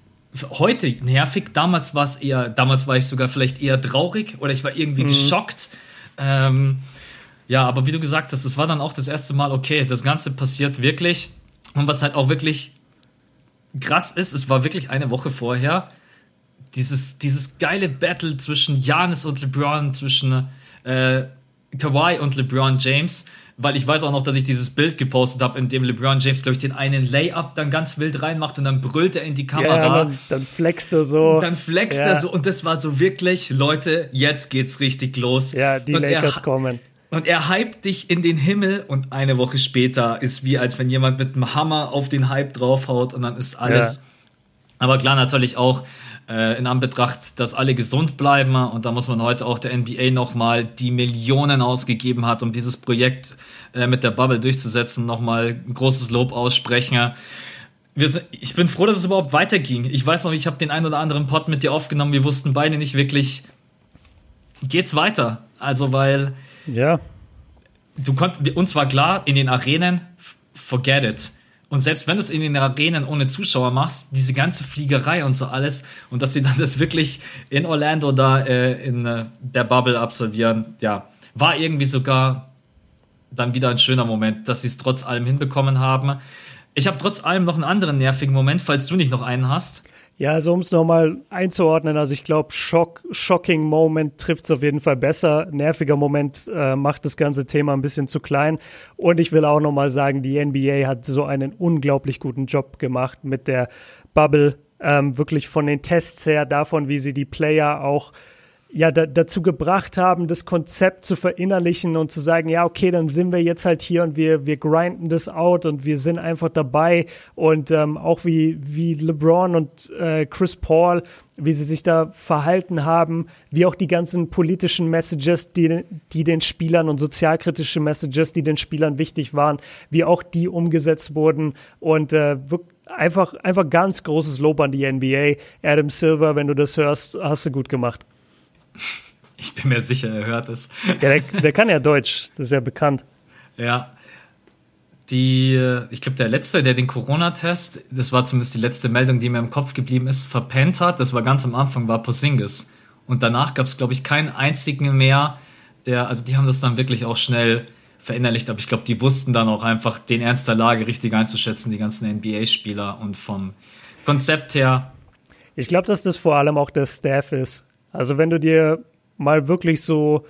heute nervig. Damals war es eher, damals war ich sogar vielleicht eher traurig oder ich war irgendwie mhm. geschockt. Ähm, ja, aber wie du gesagt hast, das war dann auch das erste Mal, okay, das Ganze passiert wirklich. Und was halt auch wirklich krass ist, es war wirklich eine Woche vorher, dieses, dieses geile Battle zwischen Janis und LeBron, zwischen äh, Kawhi und LeBron James weil ich weiß auch noch, dass ich dieses Bild gepostet habe, in dem LeBron James, glaube ich, den einen Layup dann ganz wild reinmacht und dann brüllt er in die Kamera. Ja, dann, dann flext er so. Dann flext ja. er so und das war so wirklich, Leute, jetzt geht's richtig los. Ja, die und Lakers er, kommen. Und er hypt dich in den Himmel und eine Woche später ist wie, als wenn jemand mit einem Hammer auf den Hype draufhaut und dann ist alles. Ja. Aber klar, natürlich auch, äh, in Anbetracht, dass alle gesund bleiben. Und da muss man heute auch der NBA nochmal die Millionen ausgegeben hat, um dieses Projekt äh, mit der Bubble durchzusetzen, nochmal ein großes Lob aussprechen. Sind, ich bin froh, dass es überhaupt weiterging. Ich weiß noch, ich habe den einen oder anderen Pod mit dir aufgenommen. Wir wussten beide nicht wirklich, geht's weiter? Also, weil. Ja. Du konntest, uns war klar, in den Arenen, forget it. Und selbst wenn du es in den Arenen ohne Zuschauer machst, diese ganze Fliegerei und so alles, und dass sie dann das wirklich in Orlando da äh, in äh, der Bubble absolvieren, ja, war irgendwie sogar dann wieder ein schöner Moment, dass sie es trotz allem hinbekommen haben. Ich habe trotz allem noch einen anderen nervigen Moment, falls du nicht noch einen hast. Ja, also um es nochmal einzuordnen, also ich glaube, Schock, Shocking Moment trifft es auf jeden Fall besser. Nerviger Moment äh, macht das ganze Thema ein bisschen zu klein. Und ich will auch nochmal sagen, die NBA hat so einen unglaublich guten Job gemacht mit der Bubble. Ähm, wirklich von den Tests her, davon, wie sie die Player auch ja, da, dazu gebracht haben, das Konzept zu verinnerlichen und zu sagen, ja, okay, dann sind wir jetzt halt hier und wir, wir grinden das out und wir sind einfach dabei und ähm, auch wie, wie LeBron und äh, Chris Paul, wie sie sich da verhalten haben, wie auch die ganzen politischen Messages, die, die den Spielern und sozialkritische Messages, die den Spielern wichtig waren, wie auch die umgesetzt wurden und äh, einfach, einfach ganz großes Lob an die NBA. Adam Silver, wenn du das hörst, hast du gut gemacht. Ich bin mir sicher, er hört es. Ja, der, der kann ja Deutsch, das ist ja bekannt. Ja. Die, ich glaube, der letzte, der den Corona-Test, das war zumindest die letzte Meldung, die mir im Kopf geblieben ist, verpennt hat, das war ganz am Anfang, war Posingis. Und danach gab es, glaube ich, keinen einzigen mehr, der, also die haben das dann wirklich auch schnell verinnerlicht, aber ich glaube, die wussten dann auch einfach den Ernst der Lage richtig einzuschätzen, die ganzen NBA-Spieler und vom Konzept her. Ich glaube, dass das vor allem auch der Staff ist. Also wenn du dir mal wirklich so,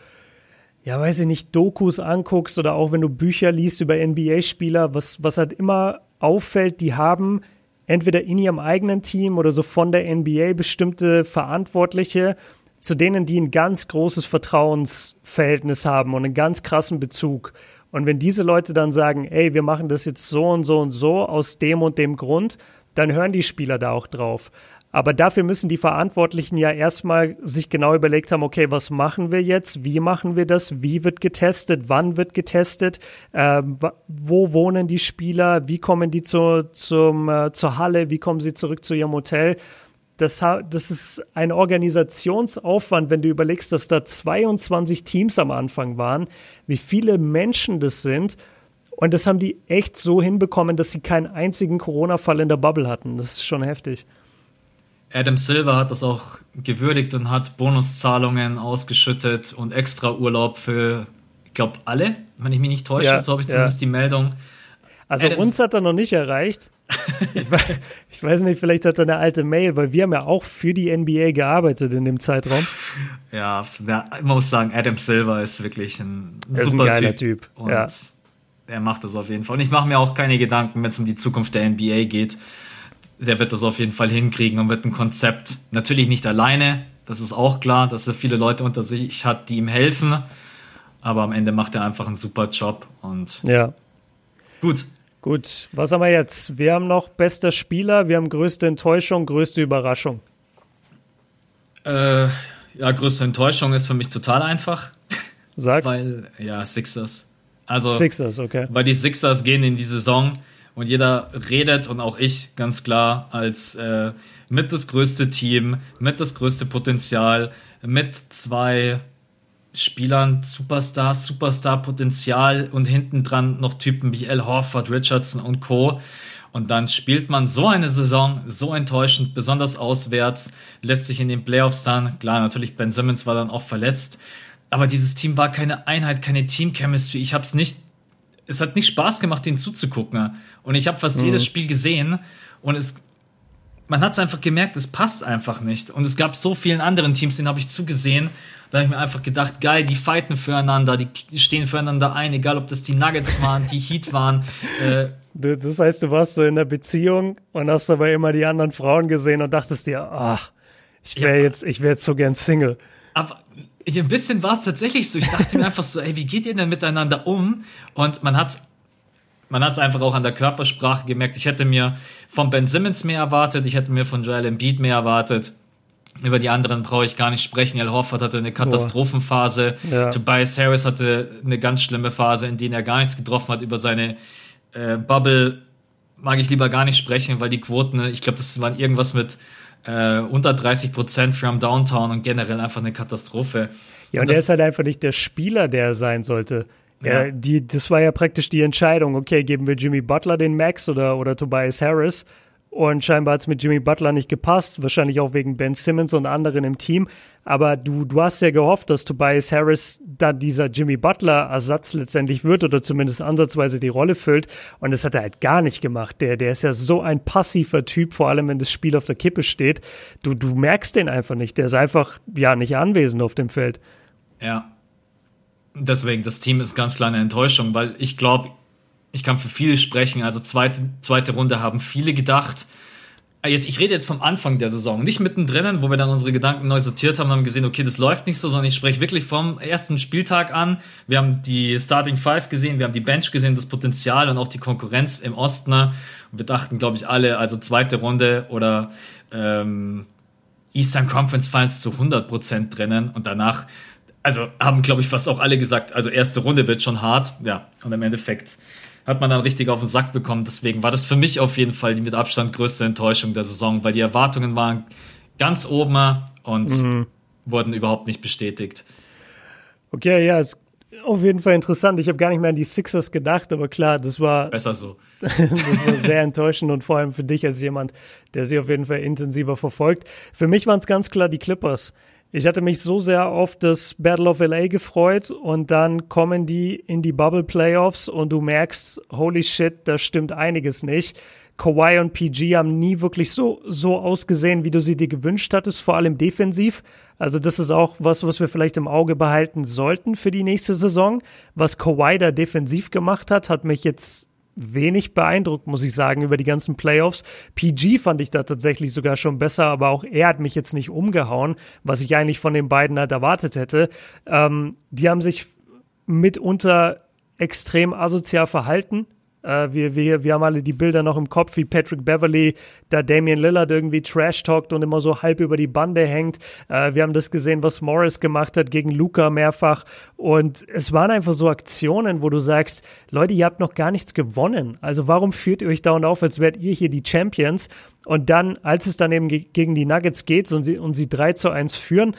ja, weiß ich nicht, Dokus anguckst oder auch wenn du Bücher liest über NBA-Spieler, was, was halt immer auffällt, die haben entweder in ihrem eigenen Team oder so von der NBA bestimmte Verantwortliche, zu denen die ein ganz großes Vertrauensverhältnis haben und einen ganz krassen Bezug. Und wenn diese Leute dann sagen, ey, wir machen das jetzt so und so und so aus dem und dem Grund, dann hören die Spieler da auch drauf. Aber dafür müssen die Verantwortlichen ja erstmal sich genau überlegt haben, okay, was machen wir jetzt? Wie machen wir das? Wie wird getestet? Wann wird getestet? Ähm, wo wohnen die Spieler? Wie kommen die zu, zum, äh, zur Halle? Wie kommen sie zurück zu ihrem Hotel? Das, das ist ein Organisationsaufwand, wenn du überlegst, dass da 22 Teams am Anfang waren, wie viele Menschen das sind. Und das haben die echt so hinbekommen, dass sie keinen einzigen Corona-Fall in der Bubble hatten. Das ist schon heftig. Adam Silver hat das auch gewürdigt und hat Bonuszahlungen ausgeschüttet und extra Urlaub für, ich glaube, alle, wenn ich mich nicht täusche. Ja, so habe ich zumindest ja. die Meldung. Also Adams uns hat er noch nicht erreicht. ich, ich, weiß nicht, vielleicht hat er eine alte Mail, weil wir haben ja auch für die NBA gearbeitet in dem Zeitraum. Ja, absolut. Ich muss sagen, Adam Silver ist wirklich ein er super ein typ. typ. Und ja. er macht das auf jeden Fall. Und ich mache mir auch keine Gedanken, wenn es um die Zukunft der NBA geht der wird das auf jeden Fall hinkriegen und wird ein Konzept, natürlich nicht alleine, das ist auch klar, dass er viele Leute unter sich hat, die ihm helfen, aber am Ende macht er einfach einen super Job und ja. Gut. Gut, was haben wir jetzt? Wir haben noch bester Spieler, wir haben größte Enttäuschung, größte Überraschung. Äh, ja, größte Enttäuschung ist für mich total einfach. Sag. Weil, ja, Sixers. Also, Sixers, okay. Weil die Sixers gehen in die Saison und jeder redet und auch ich ganz klar als äh, mit das größte Team, mit das größte Potenzial, mit zwei Spielern, Superstars, Superstar-Potenzial und hinten dran noch Typen wie Al Horford, Richardson und Co. Und dann spielt man so eine Saison, so enttäuschend, besonders auswärts, lässt sich in den Playoffs dann, klar, natürlich Ben Simmons war dann auch verletzt, aber dieses Team war keine Einheit, keine Team-Chemistry. Ich habe es nicht es hat nicht Spaß gemacht, den zuzugucken. Und ich habe fast mhm. jedes Spiel gesehen und es, man hat es einfach gemerkt, es passt einfach nicht. Und es gab so vielen anderen Teams, denen habe ich zugesehen. Da habe ich mir einfach gedacht, geil, die fighten füreinander, die stehen füreinander ein, egal ob das die Nuggets waren, die Heat waren. Äh, das heißt, du warst so in einer Beziehung und hast aber immer die anderen Frauen gesehen und dachtest dir, ach, ich wäre ja. jetzt, ich wäre jetzt so gern Single. Aber ein bisschen war es tatsächlich so. Ich dachte mir einfach so, ey, wie geht ihr denn miteinander um? Und man hat man hat es einfach auch an der Körpersprache gemerkt. Ich hätte mir von Ben Simmons mehr erwartet, ich hätte mir von Joel Embiid mehr erwartet. Über die anderen brauche ich gar nicht sprechen. Al Horford hatte eine Katastrophenphase. Ja. Tobias Harris hatte eine ganz schlimme Phase, in der er gar nichts getroffen hat. Über seine äh, Bubble mag ich lieber gar nicht sprechen, weil die Quoten, ich glaube, das waren irgendwas mit äh, unter 30 Prozent from Downtown und generell einfach eine Katastrophe. Ja, und, und er ist halt einfach nicht der Spieler, der er sein sollte. Ja. ja. die, das war ja praktisch die Entscheidung, okay, geben wir Jimmy Butler den Max oder, oder Tobias Harris und scheinbar hat es mit Jimmy Butler nicht gepasst, wahrscheinlich auch wegen Ben Simmons und anderen im Team. Aber du, du hast ja gehofft, dass Tobias Harris da dieser Jimmy Butler-Ersatz letztendlich wird oder zumindest ansatzweise die Rolle füllt. Und das hat er halt gar nicht gemacht. Der, der ist ja so ein passiver Typ, vor allem wenn das Spiel auf der Kippe steht. Du, du merkst den einfach nicht. Der ist einfach, ja, nicht anwesend auf dem Feld. Ja. Deswegen, das Team ist ganz klar eine Enttäuschung, weil ich glaube, ich kann für viele sprechen. Also zweite, zweite Runde haben viele gedacht. Ah, jetzt, ich rede jetzt vom Anfang der Saison, nicht mittendrin, wo wir dann unsere Gedanken neu sortiert haben und haben gesehen, okay, das läuft nicht so, sondern ich spreche wirklich vom ersten Spieltag an. Wir haben die Starting Five gesehen, wir haben die Bench gesehen, das Potenzial und auch die Konkurrenz im Osten. Und wir dachten, glaube ich, alle, also zweite Runde oder ähm, Eastern Conference Finals zu 100% drinnen und danach, also haben, glaube ich, fast auch alle gesagt, also erste Runde wird schon hart, ja, und im Endeffekt hat man dann richtig auf den Sack bekommen. Deswegen war das für mich auf jeden Fall die mit Abstand größte Enttäuschung der Saison, weil die Erwartungen waren ganz oben und mhm. wurden überhaupt nicht bestätigt. Okay, ja, ist auf jeden Fall interessant. Ich habe gar nicht mehr an die Sixers gedacht, aber klar, das war besser so. das war sehr enttäuschend und vor allem für dich als jemand, der sie auf jeden Fall intensiver verfolgt. Für mich waren es ganz klar die Clippers. Ich hatte mich so sehr auf das Battle of LA gefreut und dann kommen die in die Bubble Playoffs und du merkst, holy shit, da stimmt einiges nicht. Kawhi und PG haben nie wirklich so, so ausgesehen, wie du sie dir gewünscht hattest, vor allem defensiv. Also das ist auch was, was wir vielleicht im Auge behalten sollten für die nächste Saison. Was Kawhi da defensiv gemacht hat, hat mich jetzt wenig beeindruckt, muss ich sagen, über die ganzen Playoffs. PG fand ich da tatsächlich sogar schon besser, aber auch er hat mich jetzt nicht umgehauen, was ich eigentlich von den beiden halt erwartet hätte. Ähm, die haben sich mitunter extrem asozial verhalten. Äh, wir, wir, wir haben alle die Bilder noch im Kopf, wie Patrick Beverly da Damian Lillard irgendwie trash-talkt und immer so halb über die Bande hängt. Äh, wir haben das gesehen, was Morris gemacht hat gegen Luca mehrfach. Und es waren einfach so Aktionen, wo du sagst, Leute, ihr habt noch gar nichts gewonnen. Also warum führt ihr euch dauernd auf, als wärt ihr hier die Champions? Und dann, als es dann eben gegen die Nuggets geht und sie, und sie 3 zu 1 führen,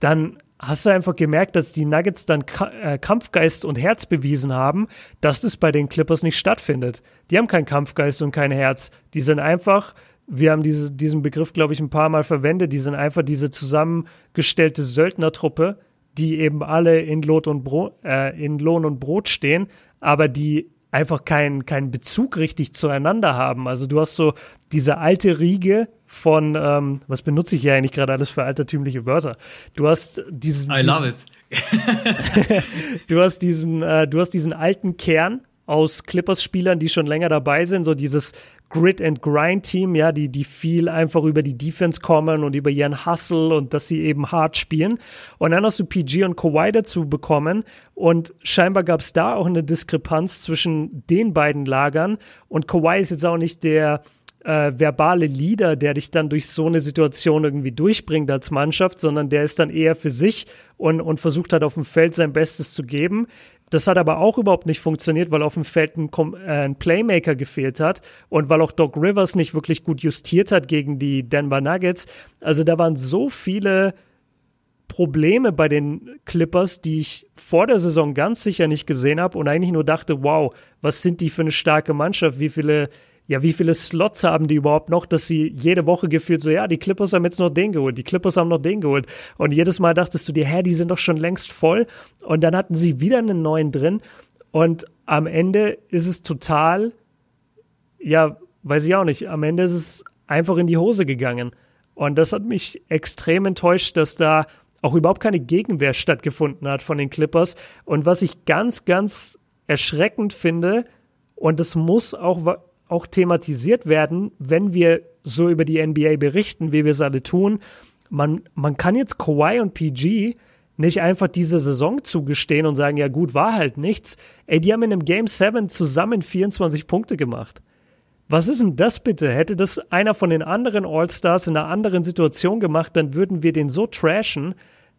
dann hast du einfach gemerkt, dass die Nuggets dann äh, Kampfgeist und Herz bewiesen haben, dass das bei den Clippers nicht stattfindet. Die haben keinen Kampfgeist und kein Herz. Die sind einfach, wir haben diese, diesen Begriff, glaube ich, ein paar Mal verwendet, die sind einfach diese zusammengestellte Söldnertruppe, die eben alle in, Lot und Bro äh, in Lohn und Brot stehen, aber die einfach keinen keinen Bezug richtig zueinander haben. Also du hast so diese alte Riege von, ähm, was benutze ich hier eigentlich gerade alles für altertümliche Wörter? Du hast diesen. I love it. du hast diesen, äh, du hast diesen alten Kern aus Clippers-Spielern, die schon länger dabei sind, so dieses Grit and Grind Team, ja, die, die viel einfach über die Defense kommen und über ihren Hustle und dass sie eben hart spielen. Und dann hast du PG und Kawhi dazu bekommen und scheinbar gab es da auch eine Diskrepanz zwischen den beiden Lagern und Kawhi ist jetzt auch nicht der äh, verbale Leader, der dich dann durch so eine Situation irgendwie durchbringt als Mannschaft, sondern der ist dann eher für sich und, und versucht halt auf dem Feld sein Bestes zu geben. Das hat aber auch überhaupt nicht funktioniert, weil auf dem Feld ein, äh, ein, Playmaker gefehlt hat und weil auch Doc Rivers nicht wirklich gut justiert hat gegen die Denver Nuggets. Also da waren so viele Probleme bei den Clippers, die ich vor der Saison ganz sicher nicht gesehen habe und eigentlich nur dachte, wow, was sind die für eine starke Mannschaft, wie viele ja, wie viele Slots haben die überhaupt noch, dass sie jede Woche gefühlt so, ja, die Clippers haben jetzt noch den geholt, die Clippers haben noch den geholt. Und jedes Mal dachtest du dir, hä, die sind doch schon längst voll. Und dann hatten sie wieder einen neuen drin. Und am Ende ist es total, ja, weiß ich auch nicht, am Ende ist es einfach in die Hose gegangen. Und das hat mich extrem enttäuscht, dass da auch überhaupt keine Gegenwehr stattgefunden hat von den Clippers. Und was ich ganz, ganz erschreckend finde, und das muss auch auch thematisiert werden, wenn wir so über die NBA berichten, wie wir es alle tun. Man, man kann jetzt Kawhi und PG nicht einfach diese Saison zugestehen und sagen, ja gut, war halt nichts. Ey, die haben in einem Game 7 zusammen 24 Punkte gemacht. Was ist denn das bitte? Hätte das einer von den anderen All-Stars in einer anderen Situation gemacht, dann würden wir den so trashen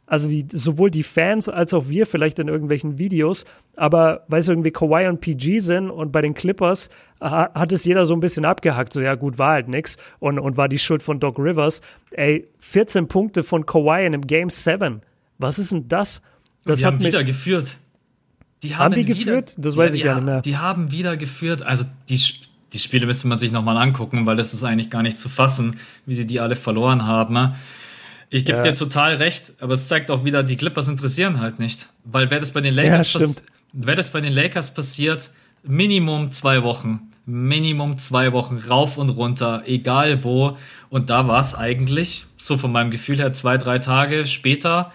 also die, sowohl die Fans als auch wir vielleicht in irgendwelchen Videos, aber weil es irgendwie Kawhi und PG sind und bei den Clippers ha, hat es jeder so ein bisschen abgehackt, so ja gut, war halt nix und, und war die Schuld von Doc Rivers. Ey, 14 Punkte von Kawhi in einem Game 7. Was ist denn das? Das die hat haben mich, wieder geführt. Die haben, haben die wieder, geführt? Das weiß ja, ich gar nicht mehr. Die haben wieder geführt. Also die, die Spiele müsste man sich nochmal angucken, weil das ist eigentlich gar nicht zu fassen, wie sie die alle verloren haben. Ich gebe ja. dir total recht, aber es zeigt auch wieder, die Clippers interessieren halt nicht. Weil wäre das bei den Lakers, ja, wäre das bei den Lakers passiert, Minimum zwei Wochen. Minimum zwei Wochen rauf und runter, egal wo. Und da war es eigentlich, so von meinem Gefühl her, zwei, drei Tage später,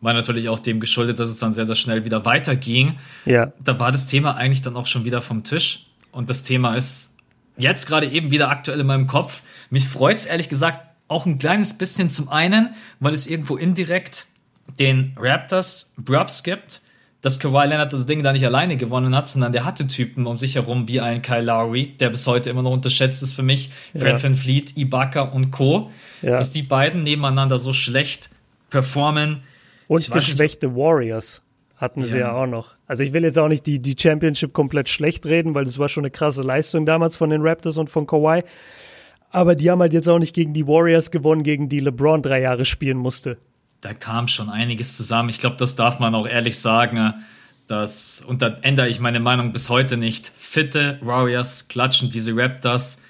war natürlich auch dem geschuldet, dass es dann sehr, sehr schnell wieder weiterging. Ja. Da war das Thema eigentlich dann auch schon wieder vom Tisch. Und das Thema ist jetzt gerade eben wieder aktuell in meinem Kopf. Mich freut es ehrlich gesagt auch ein kleines bisschen zum einen, weil es irgendwo indirekt den Raptors Brubs gibt, dass Kawhi Leonard das Ding da nicht alleine gewonnen hat, sondern der hatte Typen um sich herum wie ein Kyle Lowry, der bis heute immer noch unterschätzt ist für mich, Fred ja. Van Fleet, Ibaka und Co., ja. dass die beiden nebeneinander so schlecht performen. Und geschwächte Warriors hatten ja. sie ja auch noch. Also ich will jetzt auch nicht die, die Championship komplett schlecht reden, weil das war schon eine krasse Leistung damals von den Raptors und von Kawhi. Aber die haben halt jetzt auch nicht gegen die Warriors gewonnen, gegen die LeBron drei Jahre spielen musste. Da kam schon einiges zusammen. Ich glaube, das darf man auch ehrlich sagen. Dass, und da ändere ich meine Meinung bis heute nicht. Fitte Warriors klatschen diese Raptors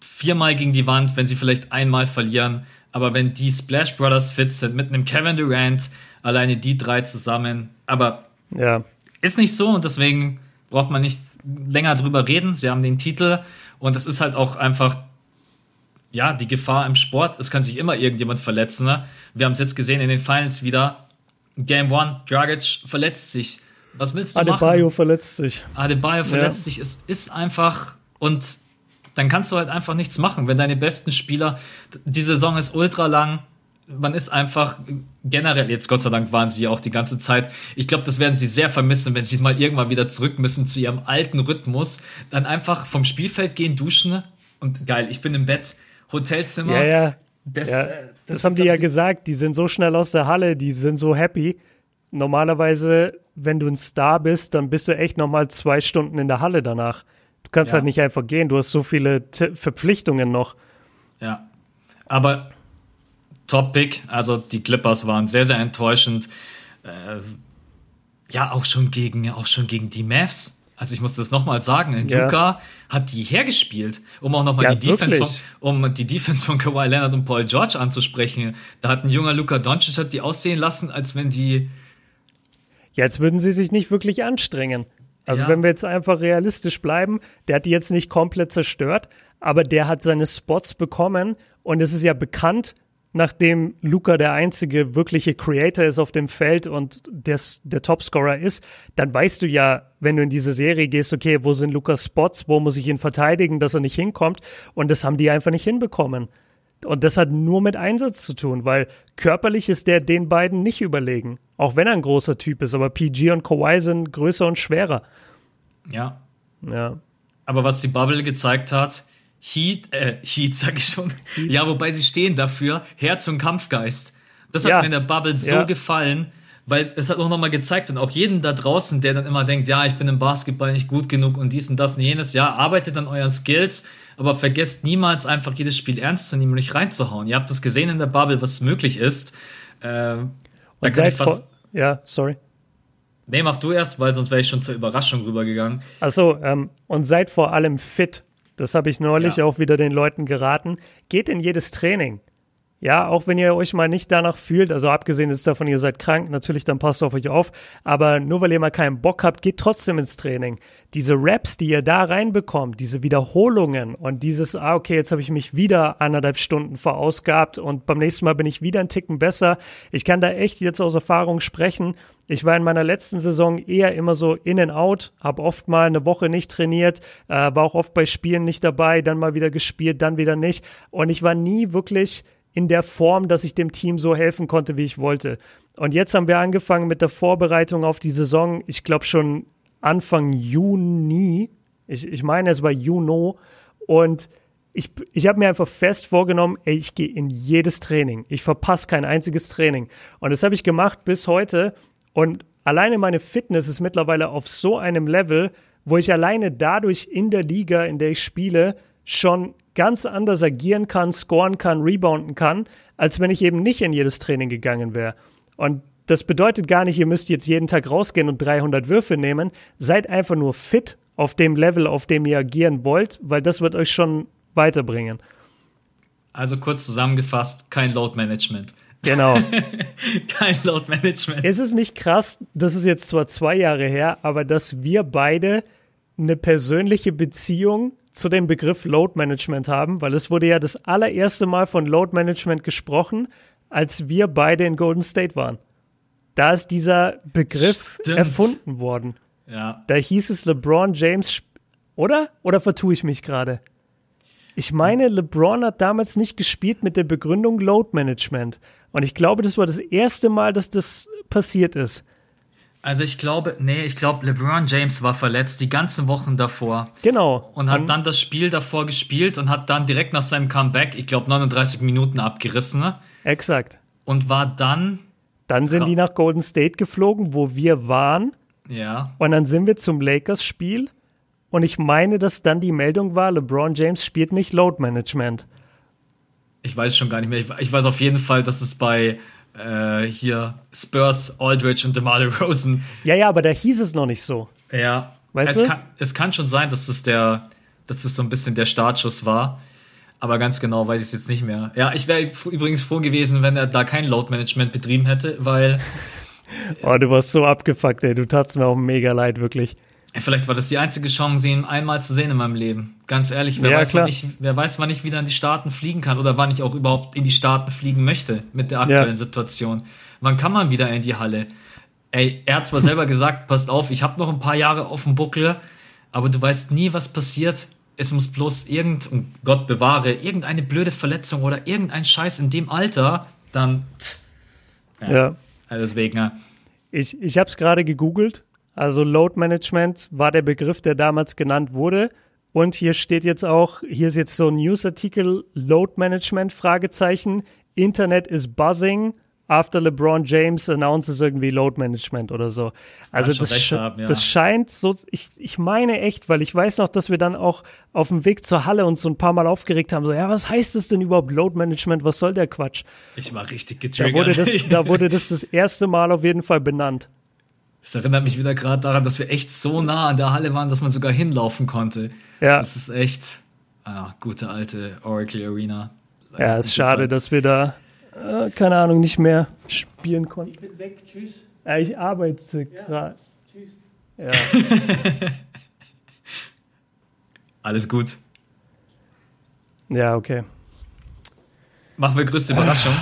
viermal gegen die Wand, wenn sie vielleicht einmal verlieren. Aber wenn die Splash Brothers fit sind, mit einem Kevin Durant, alleine die drei zusammen. Aber ja. ist nicht so und deswegen braucht man nicht länger drüber reden. Sie haben den Titel und es ist halt auch einfach ja, die Gefahr im Sport, es kann sich immer irgendjemand verletzen. Ne? Wir haben es jetzt gesehen in den Finals wieder. Game One, Dragic verletzt sich. Was willst du Adebayo machen? Adebayo verletzt sich. Adebayo verletzt ja. sich. Es ist einfach und dann kannst du halt einfach nichts machen, wenn deine besten Spieler, die Saison ist ultra lang, man ist einfach generell, jetzt Gott sei Dank waren sie ja auch die ganze Zeit, ich glaube, das werden sie sehr vermissen, wenn sie mal irgendwann wieder zurück müssen zu ihrem alten Rhythmus, dann einfach vom Spielfeld gehen, duschen und geil, ich bin im Bett, Hotelzimmer. Ja, ja. Das, ja, äh, das, das haben die ja gesagt, die sind so schnell aus der Halle, die sind so happy. Normalerweise, wenn du ein Star bist, dann bist du echt nochmal zwei Stunden in der Halle danach. Du kannst ja. halt nicht einfach gehen, du hast so viele T Verpflichtungen noch. Ja, aber Top-Pick, also die Clippers waren sehr, sehr enttäuschend. Äh, ja, auch schon gegen, auch schon gegen die Mavs also ich muss das nochmal sagen, ja. Luca hat die hergespielt, um auch nochmal ja, die Defense von, um die Defense von Kawhi Leonard und Paul George anzusprechen. Da hat ein junger Luca Doncic hat die aussehen lassen, als wenn die Jetzt würden sie sich nicht wirklich anstrengen. Also ja. wenn wir jetzt einfach realistisch bleiben, der hat die jetzt nicht komplett zerstört, aber der hat seine Spots bekommen und es ist ja bekannt, nachdem Luca der einzige wirkliche Creator ist auf dem Feld und des, der Topscorer ist, dann weißt du ja, wenn du in diese Serie gehst, okay, wo sind Lukas Spots, wo muss ich ihn verteidigen, dass er nicht hinkommt und das haben die einfach nicht hinbekommen. Und das hat nur mit Einsatz zu tun, weil körperlich ist der den beiden nicht überlegen. Auch wenn er ein großer Typ ist, aber PG und Kawhi sind größer und schwerer. Ja. Ja. Aber was die Bubble gezeigt hat, Heat, äh, Heat sag ich schon. Heat. Ja, wobei sie stehen dafür, Herz und Kampfgeist. Das hat ja. mir in der Bubble so ja. gefallen, weil es hat auch nochmal gezeigt und auch jeden da draußen, der dann immer denkt, ja, ich bin im Basketball nicht gut genug und dies und das und jenes, ja, arbeitet an euren Skills, aber vergesst niemals einfach jedes Spiel ernst zu nehmen und nicht reinzuhauen. Ihr habt das gesehen in der Bubble, was möglich ist. Äh, da kann ich fast. Ja, sorry. Nee, mach du erst, weil sonst wäre ich schon zur Überraschung rübergegangen. Achso, ähm, und seid vor allem fit. Das habe ich neulich ja. auch wieder den Leuten geraten. Geht in jedes Training. Ja, auch wenn ihr euch mal nicht danach fühlt, also abgesehen ist davon, ihr seid krank, natürlich, dann passt auf euch auf. Aber nur weil ihr mal keinen Bock habt, geht trotzdem ins Training. Diese Raps, die ihr da reinbekommt, diese Wiederholungen und dieses, ah, okay, jetzt habe ich mich wieder anderthalb Stunden verausgabt und beim nächsten Mal bin ich wieder einen Ticken besser. Ich kann da echt jetzt aus Erfahrung sprechen. Ich war in meiner letzten Saison eher immer so in and out, habe oft mal eine Woche nicht trainiert, äh, war auch oft bei Spielen nicht dabei, dann mal wieder gespielt, dann wieder nicht. Und ich war nie wirklich in der Form, dass ich dem Team so helfen konnte, wie ich wollte. Und jetzt haben wir angefangen mit der Vorbereitung auf die Saison. Ich glaube schon Anfang Juni. Ich, ich meine, es war Juno. Und ich, ich habe mir einfach fest vorgenommen, ey, ich gehe in jedes Training. Ich verpasse kein einziges Training. Und das habe ich gemacht bis heute. Und alleine meine Fitness ist mittlerweile auf so einem Level, wo ich alleine dadurch in der Liga, in der ich spiele, schon ganz anders agieren kann, scoren kann, rebounden kann, als wenn ich eben nicht in jedes Training gegangen wäre. Und das bedeutet gar nicht, ihr müsst jetzt jeden Tag rausgehen und 300 Würfe nehmen. Seid einfach nur fit auf dem Level, auf dem ihr agieren wollt, weil das wird euch schon weiterbringen. Also kurz zusammengefasst, kein Load Management. Genau. kein Load Management. Es ist nicht krass, das ist jetzt zwar zwei Jahre her, aber dass wir beide eine persönliche Beziehung zu dem Begriff Load Management haben, weil es wurde ja das allererste Mal von Load Management gesprochen, als wir beide in Golden State waren. Da ist dieser Begriff Stimmt. erfunden worden. Ja. Da hieß es, LeBron James Oder? Oder vertue ich mich gerade? Ich meine, LeBron hat damals nicht gespielt mit der Begründung Load Management. Und ich glaube, das war das erste Mal, dass das passiert ist. Also ich glaube, nee, ich glaube, LeBron James war verletzt die ganzen Wochen davor. Genau. Und hat und dann das Spiel davor gespielt und hat dann direkt nach seinem Comeback, ich glaube, 39 Minuten abgerissen. Ne? Exakt. Und war dann. Dann sind die nach Golden State geflogen, wo wir waren. Ja. Und dann sind wir zum Lakers-Spiel. Und ich meine, dass dann die Meldung war, LeBron James spielt nicht Load Management. Ich weiß schon gar nicht mehr. Ich, ich weiß auf jeden Fall, dass es bei äh, hier Spurs, Aldridge und DeMar Rosen. Ja, ja, aber da hieß es noch nicht so. Ja. Weißt es du? Kann, es kann schon sein, dass es der, dass es so ein bisschen der Startschuss war. Aber ganz genau weiß ich es jetzt nicht mehr. Ja, ich wäre übrigens froh gewesen, wenn er da kein Load Management betrieben hätte, weil. oh, du warst so abgefuckt, ey. Du tatst mir auch mega leid, wirklich. Vielleicht war das die einzige Chance, ihn einmal zu sehen in meinem Leben. Ganz ehrlich, wer, ja, weiß, wann ich, wer weiß, wann ich wieder in die Staaten fliegen kann oder wann ich auch überhaupt in die Staaten fliegen möchte mit der aktuellen ja. Situation. Wann kann man wieder in die Halle? Ey, er hat zwar selber gesagt, passt auf, ich habe noch ein paar Jahre auf dem Buckel, aber du weißt nie, was passiert. Es muss bloß irgend, und Gott bewahre, irgendeine blöde Verletzung oder irgendein Scheiß in dem Alter, dann. Ja. ja. Also deswegen. Ich, ich habe es gerade gegoogelt also Load Management war der Begriff, der damals genannt wurde. Und hier steht jetzt auch, hier ist jetzt so ein Newsartikel, Load Management, Fragezeichen, Internet is buzzing after LeBron James announces irgendwie Load Management oder so. Also das, sch haben, ja. das scheint so, ich, ich meine echt, weil ich weiß noch, dass wir dann auch auf dem Weg zur Halle uns so ein paar Mal aufgeregt haben, so, ja, was heißt das denn überhaupt Load Management, was soll der Quatsch? Ich war richtig getriggert. Da wurde das, da wurde das das erste Mal auf jeden Fall benannt. Das erinnert mich wieder gerade daran, dass wir echt so nah an der Halle waren, dass man sogar hinlaufen konnte. Ja. Das ist echt ah, gute alte Oracle Arena. Ja, es ist schade, Zeit. dass wir da, äh, keine Ahnung, nicht mehr spielen konnten. Ich bin weg, tschüss. Ja, ich arbeite ja. gerade. Tschüss. Ja. Alles gut. Ja, okay. Machen wir größte Überraschung.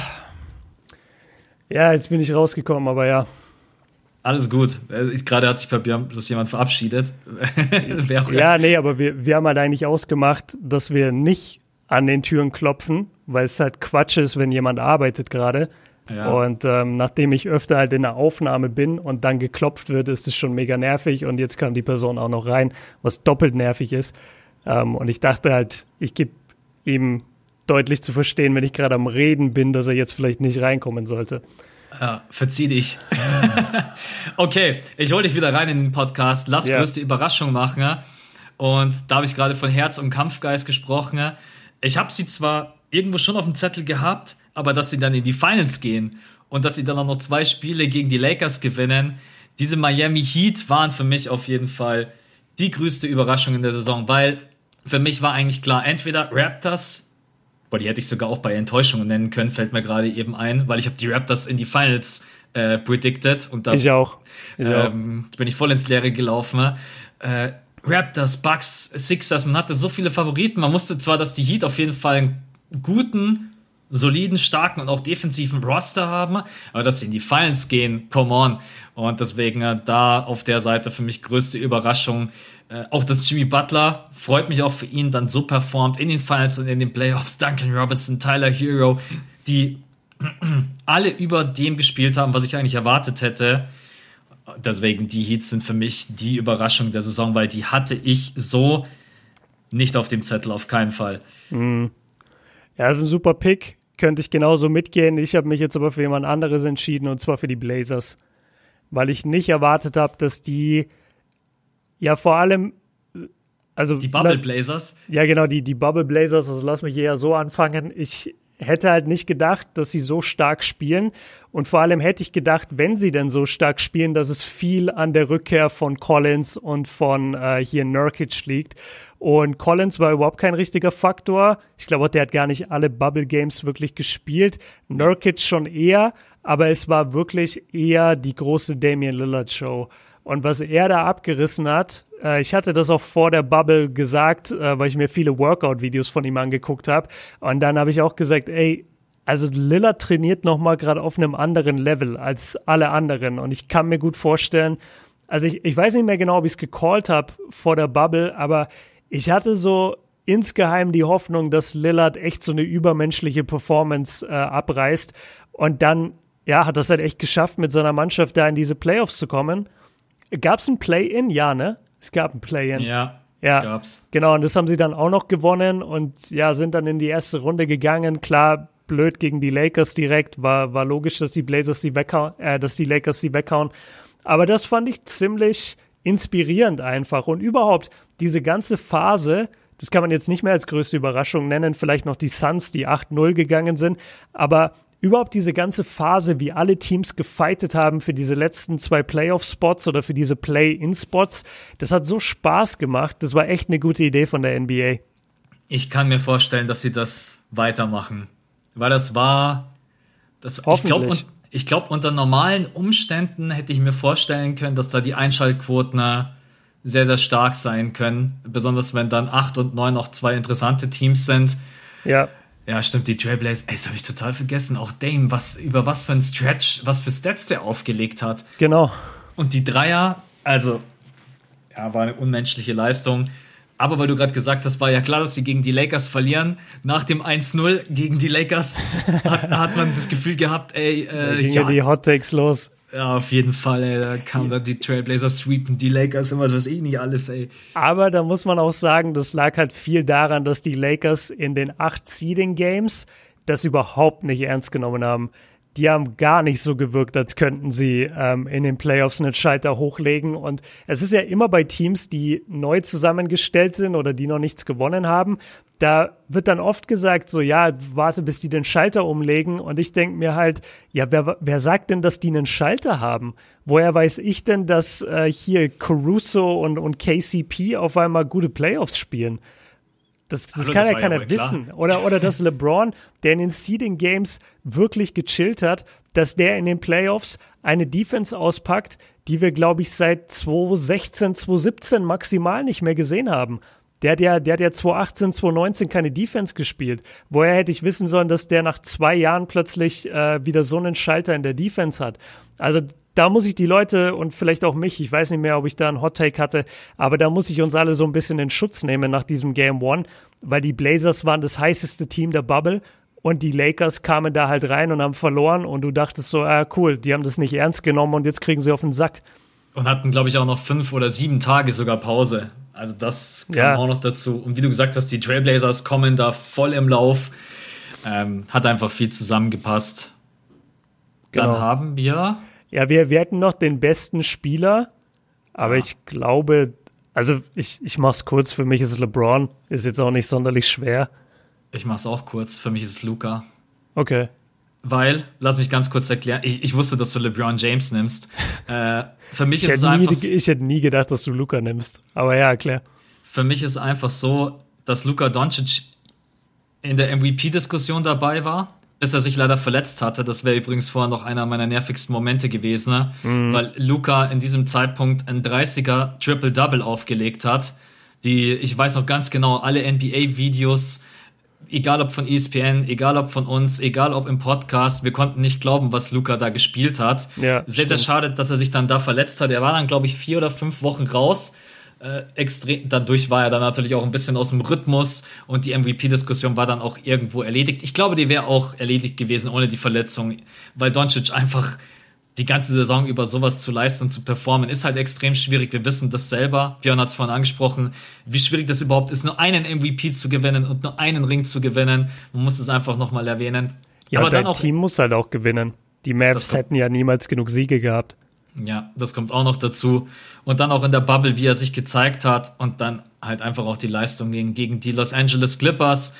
Ja, jetzt bin ich rausgekommen, aber ja. Alles gut. Äh, gerade hat sich bei Björn bloß jemand verabschiedet. ja, nee, aber wir, wir haben halt eigentlich ausgemacht, dass wir nicht an den Türen klopfen, weil es halt Quatsch ist, wenn jemand arbeitet gerade. Ja. Und ähm, nachdem ich öfter halt in der Aufnahme bin und dann geklopft wird, ist es schon mega nervig. Und jetzt kam die Person auch noch rein, was doppelt nervig ist. Ähm, und ich dachte halt, ich gebe ihm deutlich zu verstehen, wenn ich gerade am Reden bin, dass er jetzt vielleicht nicht reinkommen sollte. Ja, verzieh dich. okay, ich hole dich wieder rein in den Podcast. Lass ja. größte Überraschung machen. Und da habe ich gerade von Herz und Kampfgeist gesprochen. Ich habe sie zwar irgendwo schon auf dem Zettel gehabt, aber dass sie dann in die Finals gehen und dass sie dann auch noch zwei Spiele gegen die Lakers gewinnen, diese Miami Heat waren für mich auf jeden Fall die größte Überraschung in der Saison, weil für mich war eigentlich klar, entweder Raptors boah, die hätte ich sogar auch bei Enttäuschungen nennen können, fällt mir gerade eben ein, weil ich habe die Raptors in die Finals äh, predicted und da ich auch. Ich ähm, bin ich voll ins Leere gelaufen. Äh, Raptors, Bucks, Sixers, man hatte so viele Favoriten. Man musste zwar, dass die Heat auf jeden Fall einen guten, soliden, starken und auch defensiven Roster haben, aber dass sie in die Finals gehen, come on. Und deswegen äh, da auf der Seite für mich größte Überraschung äh, auch dass Jimmy Butler, freut mich auch für ihn, dann so performt in den Finals und in den Playoffs. Duncan Robertson, Tyler Hero, die alle über dem gespielt haben, was ich eigentlich erwartet hätte. Deswegen, die Heats sind für mich die Überraschung der Saison, weil die hatte ich so nicht auf dem Zettel, auf keinen Fall. Mhm. Ja, ist ein super Pick. Könnte ich genauso mitgehen. Ich habe mich jetzt aber für jemand anderes entschieden und zwar für die Blazers. Weil ich nicht erwartet habe, dass die ja, vor allem, also. Die Bubble Blazers? Ja, genau, die, die Bubble Blazers, also lass mich eher so anfangen. Ich hätte halt nicht gedacht, dass sie so stark spielen. Und vor allem hätte ich gedacht, wenn sie denn so stark spielen, dass es viel an der Rückkehr von Collins und von äh, hier Nurkic liegt. Und Collins war überhaupt kein richtiger Faktor. Ich glaube, der hat gar nicht alle Bubble Games wirklich gespielt. Nurkic schon eher, aber es war wirklich eher die große Damian Lillard Show. Und was er da abgerissen hat, äh, ich hatte das auch vor der Bubble gesagt, äh, weil ich mir viele Workout-Videos von ihm angeguckt habe. Und dann habe ich auch gesagt, ey, also Lillard trainiert nochmal gerade auf einem anderen Level als alle anderen. Und ich kann mir gut vorstellen, also ich, ich weiß nicht mehr genau, ob ich es gecallt habe vor der Bubble, aber ich hatte so insgeheim die Hoffnung, dass Lillard echt so eine übermenschliche Performance äh, abreißt und dann ja, hat das halt echt geschafft, mit seiner Mannschaft da in diese Playoffs zu kommen. Gab es ein Play-In? Ja, ne? Es gab ein Play-In. Ja, ja, gab's. Genau, und das haben sie dann auch noch gewonnen und ja, sind dann in die erste Runde gegangen. Klar, blöd gegen die Lakers direkt, war, war logisch, dass die Blazers sie weghauen, äh, dass die Lakers sie weghauen. Aber das fand ich ziemlich inspirierend einfach. Und überhaupt diese ganze Phase, das kann man jetzt nicht mehr als größte Überraschung nennen, vielleicht noch die Suns, die 8-0 gegangen sind, aber überhaupt diese ganze Phase, wie alle Teams gefightet haben für diese letzten zwei Playoff-Spots oder für diese Play-In-Spots, das hat so Spaß gemacht. Das war echt eine gute Idee von der NBA. Ich kann mir vorstellen, dass sie das weitermachen. Weil das war. Das, ich glaube, glaub, unter normalen Umständen hätte ich mir vorstellen können, dass da die Einschaltquoten sehr, sehr stark sein können. Besonders wenn dann 8 und 9 noch zwei interessante Teams sind. Ja. Ja, stimmt, die Trailblazers, ey, das habe ich total vergessen. Auch Dame, was, über was für ein Stretch, was für Stats der aufgelegt hat. Genau. Und die Dreier, also, ja, war eine unmenschliche Leistung. Aber weil du gerade gesagt hast, war ja klar, dass sie gegen die Lakers verlieren. Nach dem 1-0 gegen die Lakers hat, hat, man das Gefühl gehabt, ey, äh, ja, die Hot Takes los. Ja, auf jeden Fall, ey. Da kamen dann die Trailblazers sweepen, die Lakers und was weiß ich nicht alles, ey. Aber da muss man auch sagen, das lag halt viel daran, dass die Lakers in den acht Seeding Games das überhaupt nicht ernst genommen haben die haben gar nicht so gewirkt, als könnten sie ähm, in den Playoffs einen Schalter hochlegen. Und es ist ja immer bei Teams, die neu zusammengestellt sind oder die noch nichts gewonnen haben, da wird dann oft gesagt, so ja, warte, bis die den Schalter umlegen. Und ich denke mir halt, ja, wer, wer sagt denn, dass die einen Schalter haben? Woher weiß ich denn, dass äh, hier Caruso und, und KCP auf einmal gute Playoffs spielen? Das, das also, kann das ja keiner ja wissen. Oder, oder dass LeBron, der in den Seeding Games wirklich gechillt hat, dass der in den Playoffs eine Defense auspackt, die wir, glaube ich, seit 2016, 2017 maximal nicht mehr gesehen haben. Der hat ja, der hat ja 2018, 2019 keine Defense gespielt. Woher hätte ich wissen sollen, dass der nach zwei Jahren plötzlich äh, wieder so einen Schalter in der Defense hat? Also da muss ich die Leute und vielleicht auch mich, ich weiß nicht mehr, ob ich da einen Hot Take hatte, aber da muss ich uns alle so ein bisschen in Schutz nehmen nach diesem Game One, weil die Blazers waren das heißeste Team der Bubble und die Lakers kamen da halt rein und haben verloren und du dachtest so, ah cool, die haben das nicht ernst genommen und jetzt kriegen sie auf den Sack. Und hatten, glaube ich, auch noch fünf oder sieben Tage sogar Pause. Also das kam ja. auch noch dazu. Und wie du gesagt hast, die Trailblazers kommen da voll im Lauf. Ähm, hat einfach viel zusammengepasst. Genau. Dann haben wir ja, wir, wir hätten noch den besten Spieler, aber ja. ich glaube, also ich, ich mach's kurz, für mich ist es LeBron, ist jetzt auch nicht sonderlich schwer. Ich mach's auch kurz, für mich ist es Luca. Okay. Weil, lass mich ganz kurz erklären, ich, ich wusste, dass du LeBron James nimmst. Äh, für mich ich ist es einfach. Nie, ich hätte nie gedacht, dass du Luca nimmst. Aber ja, klar. Für mich ist einfach so, dass Luca Doncic in der MVP-Diskussion dabei war bis er sich leider verletzt hatte. Das wäre übrigens vorher noch einer meiner nervigsten Momente gewesen, ne? mhm. weil Luca in diesem Zeitpunkt ein 30er Triple-Double aufgelegt hat. Die, ich weiß noch ganz genau, alle NBA-Videos, egal ob von ESPN, egal ob von uns, egal ob im Podcast, wir konnten nicht glauben, was Luca da gespielt hat. Ja, sehr, stimmt. sehr schade, dass er sich dann da verletzt hat. Er war dann, glaube ich, vier oder fünf Wochen raus äh, extrem, dadurch war er dann natürlich auch ein bisschen aus dem Rhythmus und die MVP-Diskussion war dann auch irgendwo erledigt. Ich glaube, die wäre auch erledigt gewesen ohne die Verletzung, weil Doncic einfach die ganze Saison über sowas zu leisten und zu performen, ist halt extrem schwierig. Wir wissen das selber. Björn hat es vorhin angesprochen, wie schwierig das überhaupt ist, nur einen MVP zu gewinnen und nur einen Ring zu gewinnen. Man muss es einfach nochmal erwähnen. Ja, aber dein auch, Team muss halt auch gewinnen. Die Mavs hätten ja niemals genug Siege gehabt. Ja, das kommt auch noch dazu. Und dann auch in der Bubble, wie er sich gezeigt hat und dann halt einfach auch die Leistung gegen, gegen die Los Angeles Clippers.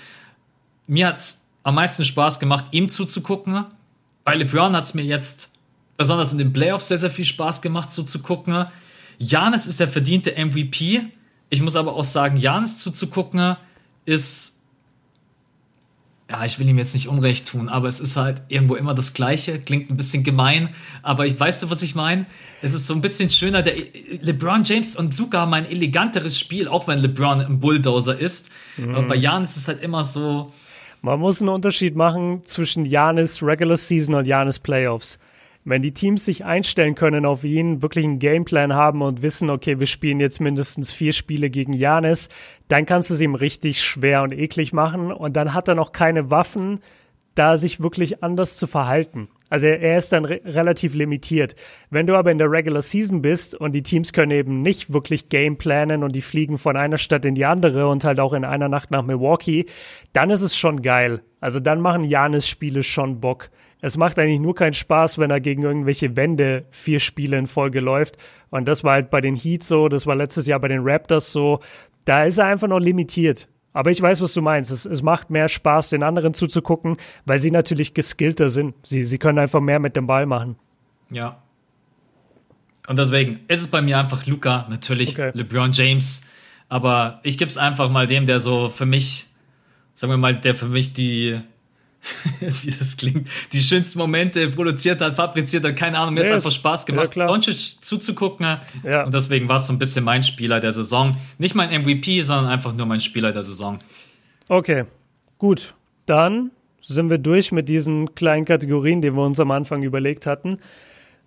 Mir hat's am meisten Spaß gemacht, ihm zuzugucken. Bei LeBron hat's mir jetzt besonders in den Playoffs sehr, sehr viel Spaß gemacht zuzugucken. Janis ist der verdiente MVP. Ich muss aber auch sagen, Janis zuzugucken ist ja, ich will ihm jetzt nicht Unrecht tun, aber es ist halt irgendwo immer das Gleiche. Klingt ein bisschen gemein, aber ich weißt du, was ich meine? Es ist so ein bisschen schöner. Der LeBron James und Luca haben ein eleganteres Spiel, auch wenn LeBron ein Bulldozer ist. Mhm. Aber bei Jan ist es halt immer so. Man muss einen Unterschied machen zwischen Janis Regular Season und Janis Playoffs. Wenn die Teams sich einstellen können auf ihn, wirklich einen Gameplan haben und wissen, okay, wir spielen jetzt mindestens vier Spiele gegen Janis, dann kannst du es ihm richtig schwer und eklig machen und dann hat er noch keine Waffen, da sich wirklich anders zu verhalten. Also er ist dann re relativ limitiert. Wenn du aber in der Regular Season bist und die Teams können eben nicht wirklich Game planen und die fliegen von einer Stadt in die andere und halt auch in einer Nacht nach Milwaukee, dann ist es schon geil. Also dann machen Janis Spiele schon Bock. Es macht eigentlich nur keinen Spaß, wenn er gegen irgendwelche Wände vier Spiele in Folge läuft. Und das war halt bei den Heat so, das war letztes Jahr bei den Raptors so. Da ist er einfach noch limitiert. Aber ich weiß, was du meinst. Es, es macht mehr Spaß, den anderen zuzugucken, weil sie natürlich geskillter sind. Sie, sie können einfach mehr mit dem Ball machen. Ja. Und deswegen ist es bei mir einfach Luca, natürlich okay. LeBron James. Aber ich gebe es einfach mal dem, der so für mich, sagen wir mal, der für mich die wie das klingt, die schönsten Momente produziert hat, fabriziert hat, keine Ahnung, mir nee, hat einfach Spaß gemacht, ja, Doncic zuzugucken. Ja. Und deswegen war es so ein bisschen mein Spieler der Saison. Nicht mein MVP, sondern einfach nur mein Spieler der Saison. Okay, gut. Dann sind wir durch mit diesen kleinen Kategorien, die wir uns am Anfang überlegt hatten.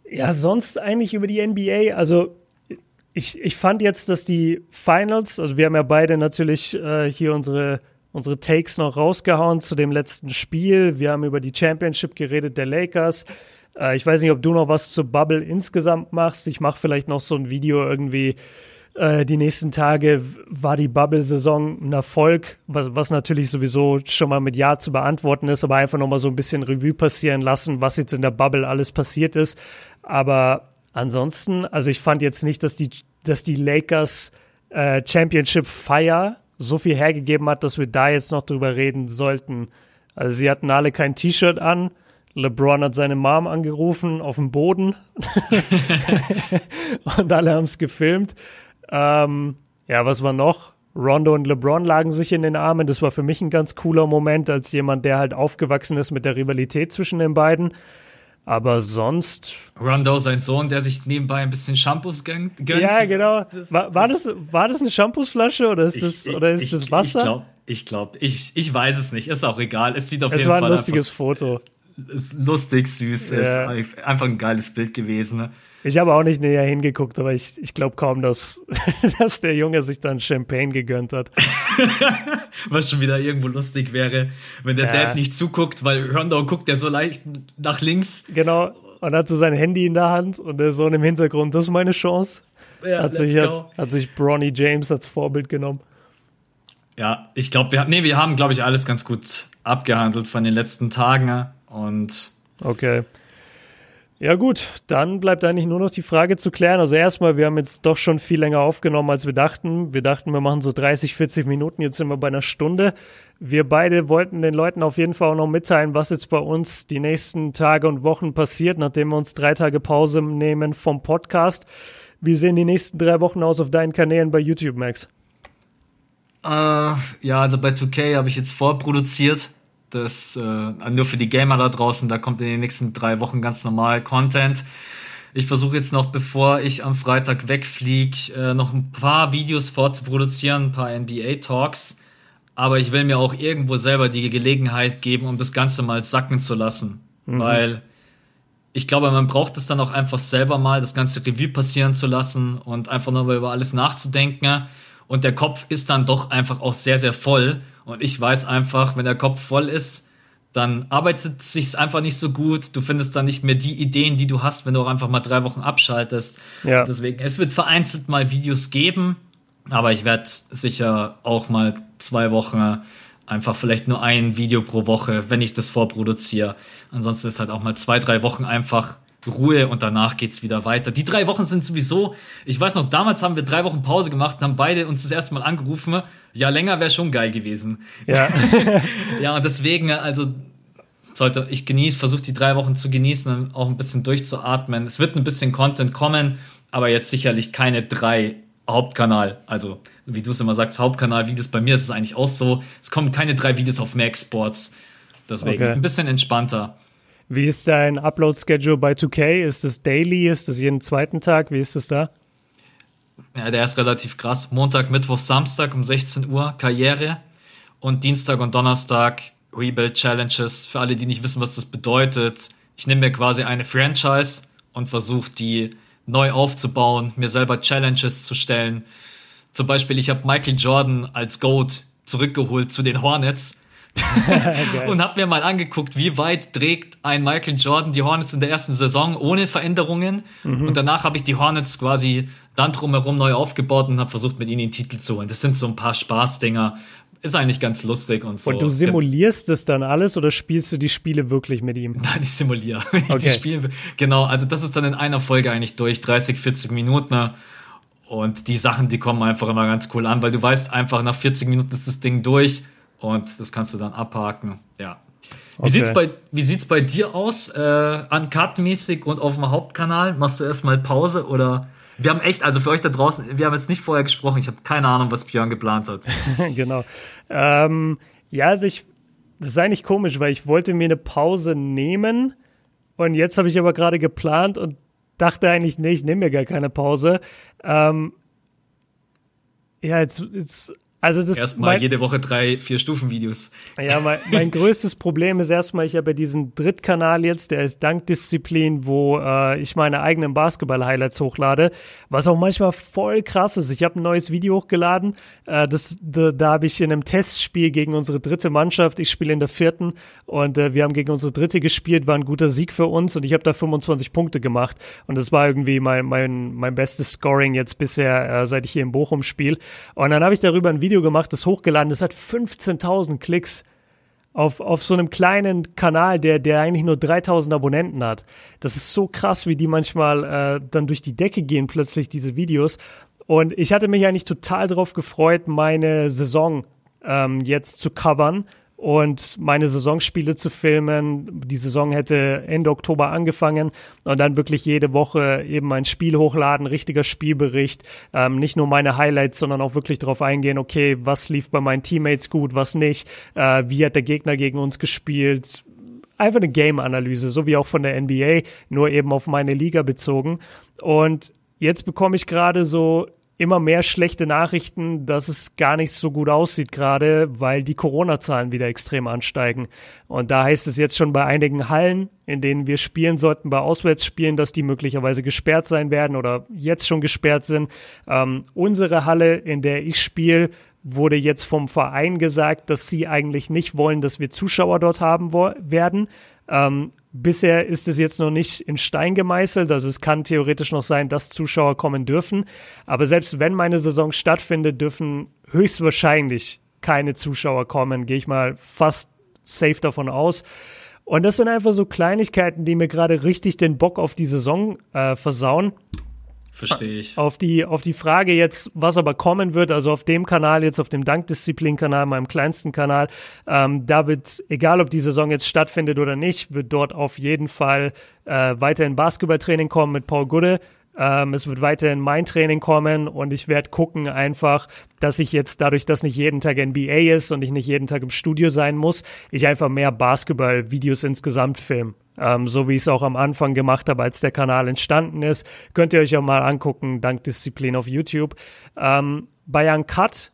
Ja, sonst eigentlich über die NBA. Also ich, ich fand jetzt, dass die Finals, also wir haben ja beide natürlich äh, hier unsere unsere Takes noch rausgehauen zu dem letzten Spiel. Wir haben über die Championship geredet der Lakers. Äh, ich weiß nicht, ob du noch was zur Bubble insgesamt machst. Ich mache vielleicht noch so ein Video irgendwie. Äh, die nächsten Tage war die Bubble-Saison ein Erfolg, was, was natürlich sowieso schon mal mit Ja zu beantworten ist, aber einfach nochmal so ein bisschen Revue passieren lassen, was jetzt in der Bubble alles passiert ist. Aber ansonsten, also ich fand jetzt nicht, dass die, dass die Lakers äh, Championship Fire so viel hergegeben hat, dass wir da jetzt noch drüber reden sollten. Also sie hatten alle kein T-Shirt an. LeBron hat seine Mom angerufen auf dem Boden und alle haben es gefilmt. Ähm, ja, was war noch? Rondo und LeBron lagen sich in den Armen. Das war für mich ein ganz cooler Moment als jemand, der halt aufgewachsen ist mit der Rivalität zwischen den beiden. Aber sonst. Rondo, sein Sohn, der sich nebenbei ein bisschen Shampoos gönnt. Ja, genau. War, war, das, war das eine Shampoosflasche oder ist das, ich, oder ist ich, das Wasser? Ich glaube, ich, glaub, ich, ich weiß es nicht. Ist auch egal. Es sieht auf es jeden Fall. Es war ein lustiges Foto. Ist lustig, süß. Ja. Ist einfach ein geiles Bild gewesen. Ich habe auch nicht näher hingeguckt, aber ich, ich glaube kaum, dass, dass der Junge sich dann Champagne gegönnt hat. Was schon wieder irgendwo lustig wäre, wenn der ja. Dad nicht zuguckt, weil Rondo guckt ja so leicht nach links. Genau, und hat so sein Handy in der Hand und der Sohn im Hintergrund, das ist meine Chance. Ja, hat, sich, hat, hat sich Bronny James als Vorbild genommen. Ja, ich glaube, wir, nee, wir haben, glaube ich, alles ganz gut abgehandelt von den letzten Tagen. Und okay. Ja gut, dann bleibt eigentlich nur noch die Frage zu klären. Also erstmal, wir haben jetzt doch schon viel länger aufgenommen, als wir dachten. Wir dachten, wir machen so 30, 40 Minuten, jetzt sind wir bei einer Stunde. Wir beide wollten den Leuten auf jeden Fall auch noch mitteilen, was jetzt bei uns die nächsten Tage und Wochen passiert, nachdem wir uns drei Tage Pause nehmen vom Podcast. Wie sehen die nächsten drei Wochen aus auf deinen Kanälen bei YouTube, Max? Uh, ja, also bei 2K habe ich jetzt vorproduziert das äh, nur für die Gamer da draußen, da kommt in den nächsten drei Wochen ganz normal Content. Ich versuche jetzt noch, bevor ich am Freitag wegfliege, äh, noch ein paar Videos vorzuproduzieren, ein paar NBA-Talks. Aber ich will mir auch irgendwo selber die Gelegenheit geben, um das Ganze mal sacken zu lassen. Mhm. Weil ich glaube, man braucht es dann auch einfach selber mal, das ganze Revue passieren zu lassen und einfach nur über alles nachzudenken. Und der Kopf ist dann doch einfach auch sehr, sehr voll. Und ich weiß einfach, wenn der Kopf voll ist, dann arbeitet es sich einfach nicht so gut. Du findest dann nicht mehr die Ideen, die du hast, wenn du auch einfach mal drei Wochen abschaltest. Ja. Deswegen, es wird vereinzelt mal Videos geben, aber ich werde sicher auch mal zwei Wochen einfach vielleicht nur ein Video pro Woche, wenn ich das vorproduziere. Ansonsten ist halt auch mal zwei, drei Wochen einfach Ruhe und danach geht's wieder weiter. Die drei Wochen sind sowieso, ich weiß noch, damals haben wir drei Wochen Pause gemacht und haben beide uns das erste Mal angerufen. Ja, länger wäre schon geil gewesen. Ja. ja, und deswegen, also sollte ich genieße, versuche die drei Wochen zu genießen und auch ein bisschen durchzuatmen. Es wird ein bisschen Content kommen, aber jetzt sicherlich keine drei Hauptkanal, also wie du es immer sagst, Hauptkanal-Videos. Bei mir ist es eigentlich auch so. Es kommen keine drei Videos auf Max Sports. Deswegen okay. ein bisschen entspannter. Wie ist dein Upload-Schedule bei 2K? Ist es daily? Ist es jeden zweiten Tag? Wie ist es da? Ja, der ist relativ krass. Montag, Mittwoch, Samstag um 16 Uhr Karriere und Dienstag und Donnerstag Rebuild Challenges. Für alle, die nicht wissen, was das bedeutet. Ich nehme mir quasi eine Franchise und versuche die neu aufzubauen, mir selber Challenges zu stellen. Zum Beispiel, ich habe Michael Jordan als GOAT zurückgeholt zu den Hornets und habe mir mal angeguckt, wie weit trägt ein Michael Jordan die Hornets in der ersten Saison ohne Veränderungen. Mhm. Und danach habe ich die Hornets quasi dann drumherum neu aufgebaut und habe versucht, mit ihnen den Titel zu holen. Das sind so ein paar Spaßdinger. Ist eigentlich ganz lustig und so. Und du simulierst das dann alles oder spielst du die Spiele wirklich mit ihm? Nein, ich simuliere. Ich okay. die Spiele, genau, also das ist dann in einer Folge eigentlich durch, 30, 40 Minuten. Ne? Und die Sachen, die kommen einfach immer ganz cool an, weil du weißt einfach, nach 40 Minuten ist das Ding durch und das kannst du dann abhaken. Ja. Wie okay. sieht's bei wie sieht's bei dir aus? Äh, Uncut-mäßig und auf dem Hauptkanal machst du erstmal Pause oder wir haben echt, also für euch da draußen, wir haben jetzt nicht vorher gesprochen. Ich habe keine Ahnung, was Björn geplant hat. genau. Ähm, ja, also ich, das ist eigentlich komisch, weil ich wollte mir eine Pause nehmen und jetzt habe ich aber gerade geplant und dachte eigentlich, nee, ich nehme mir gar keine Pause. Ähm, ja, jetzt, jetzt also das erstmal jede Woche drei, vier Stufen-Videos. Ja, mein, mein größtes Problem ist erstmal, ich habe ja diesen Drittkanal jetzt, der ist Dankdisziplin, wo äh, ich meine eigenen Basketball-Highlights hochlade, was auch manchmal voll krass ist. Ich habe ein neues Video hochgeladen, äh, das, da, da habe ich in einem Testspiel gegen unsere dritte Mannschaft, ich spiele in der vierten und äh, wir haben gegen unsere dritte gespielt, war ein guter Sieg für uns und ich habe da 25 Punkte gemacht und das war irgendwie mein, mein, mein bestes Scoring jetzt bisher, äh, seit ich hier in Bochum spiele. Und dann habe ich darüber ein Video Video gemacht, das hochgeladen, das hat 15.000 Klicks auf, auf so einem kleinen Kanal, der, der eigentlich nur 3000 Abonnenten hat. Das ist so krass, wie die manchmal äh, dann durch die Decke gehen, plötzlich diese Videos. Und ich hatte mich eigentlich total darauf gefreut, meine Saison ähm, jetzt zu covern und meine Saisonspiele zu filmen. Die Saison hätte Ende Oktober angefangen und dann wirklich jede Woche eben ein Spiel hochladen, richtiger Spielbericht, ähm, nicht nur meine Highlights, sondern auch wirklich darauf eingehen, okay, was lief bei meinen Teammates gut, was nicht, äh, wie hat der Gegner gegen uns gespielt, einfach eine Game-Analyse, so wie auch von der NBA, nur eben auf meine Liga bezogen. Und jetzt bekomme ich gerade so immer mehr schlechte Nachrichten, dass es gar nicht so gut aussieht gerade, weil die Corona-Zahlen wieder extrem ansteigen. Und da heißt es jetzt schon bei einigen Hallen, in denen wir spielen sollten, bei Auswärtsspielen, dass die möglicherweise gesperrt sein werden oder jetzt schon gesperrt sind. Ähm, unsere Halle, in der ich spiele, wurde jetzt vom Verein gesagt, dass sie eigentlich nicht wollen, dass wir Zuschauer dort haben werden. Ähm, Bisher ist es jetzt noch nicht in Stein gemeißelt, also es kann theoretisch noch sein, dass Zuschauer kommen dürfen. Aber selbst wenn meine Saison stattfindet, dürfen höchstwahrscheinlich keine Zuschauer kommen, gehe ich mal fast safe davon aus. Und das sind einfach so Kleinigkeiten, die mir gerade richtig den Bock auf die Saison äh, versauen. Verstehe ich. Auf die, auf die Frage jetzt, was aber kommen wird, also auf dem Kanal, jetzt auf dem Dankdisziplin-Kanal, meinem kleinsten Kanal, ähm, da wird, egal ob die Saison jetzt stattfindet oder nicht, wird dort auf jeden Fall äh, weiterhin Basketballtraining kommen mit Paul Gude. Ähm, es wird weiterhin mein Training kommen und ich werde gucken einfach, dass ich jetzt dadurch, dass nicht jeden Tag NBA ist und ich nicht jeden Tag im Studio sein muss, ich einfach mehr Basketball-Videos insgesamt film. Ähm, so wie ich es auch am Anfang gemacht habe, als der Kanal entstanden ist. Könnt ihr euch auch mal angucken, dank Disziplin auf YouTube. Ähm, bei Uncut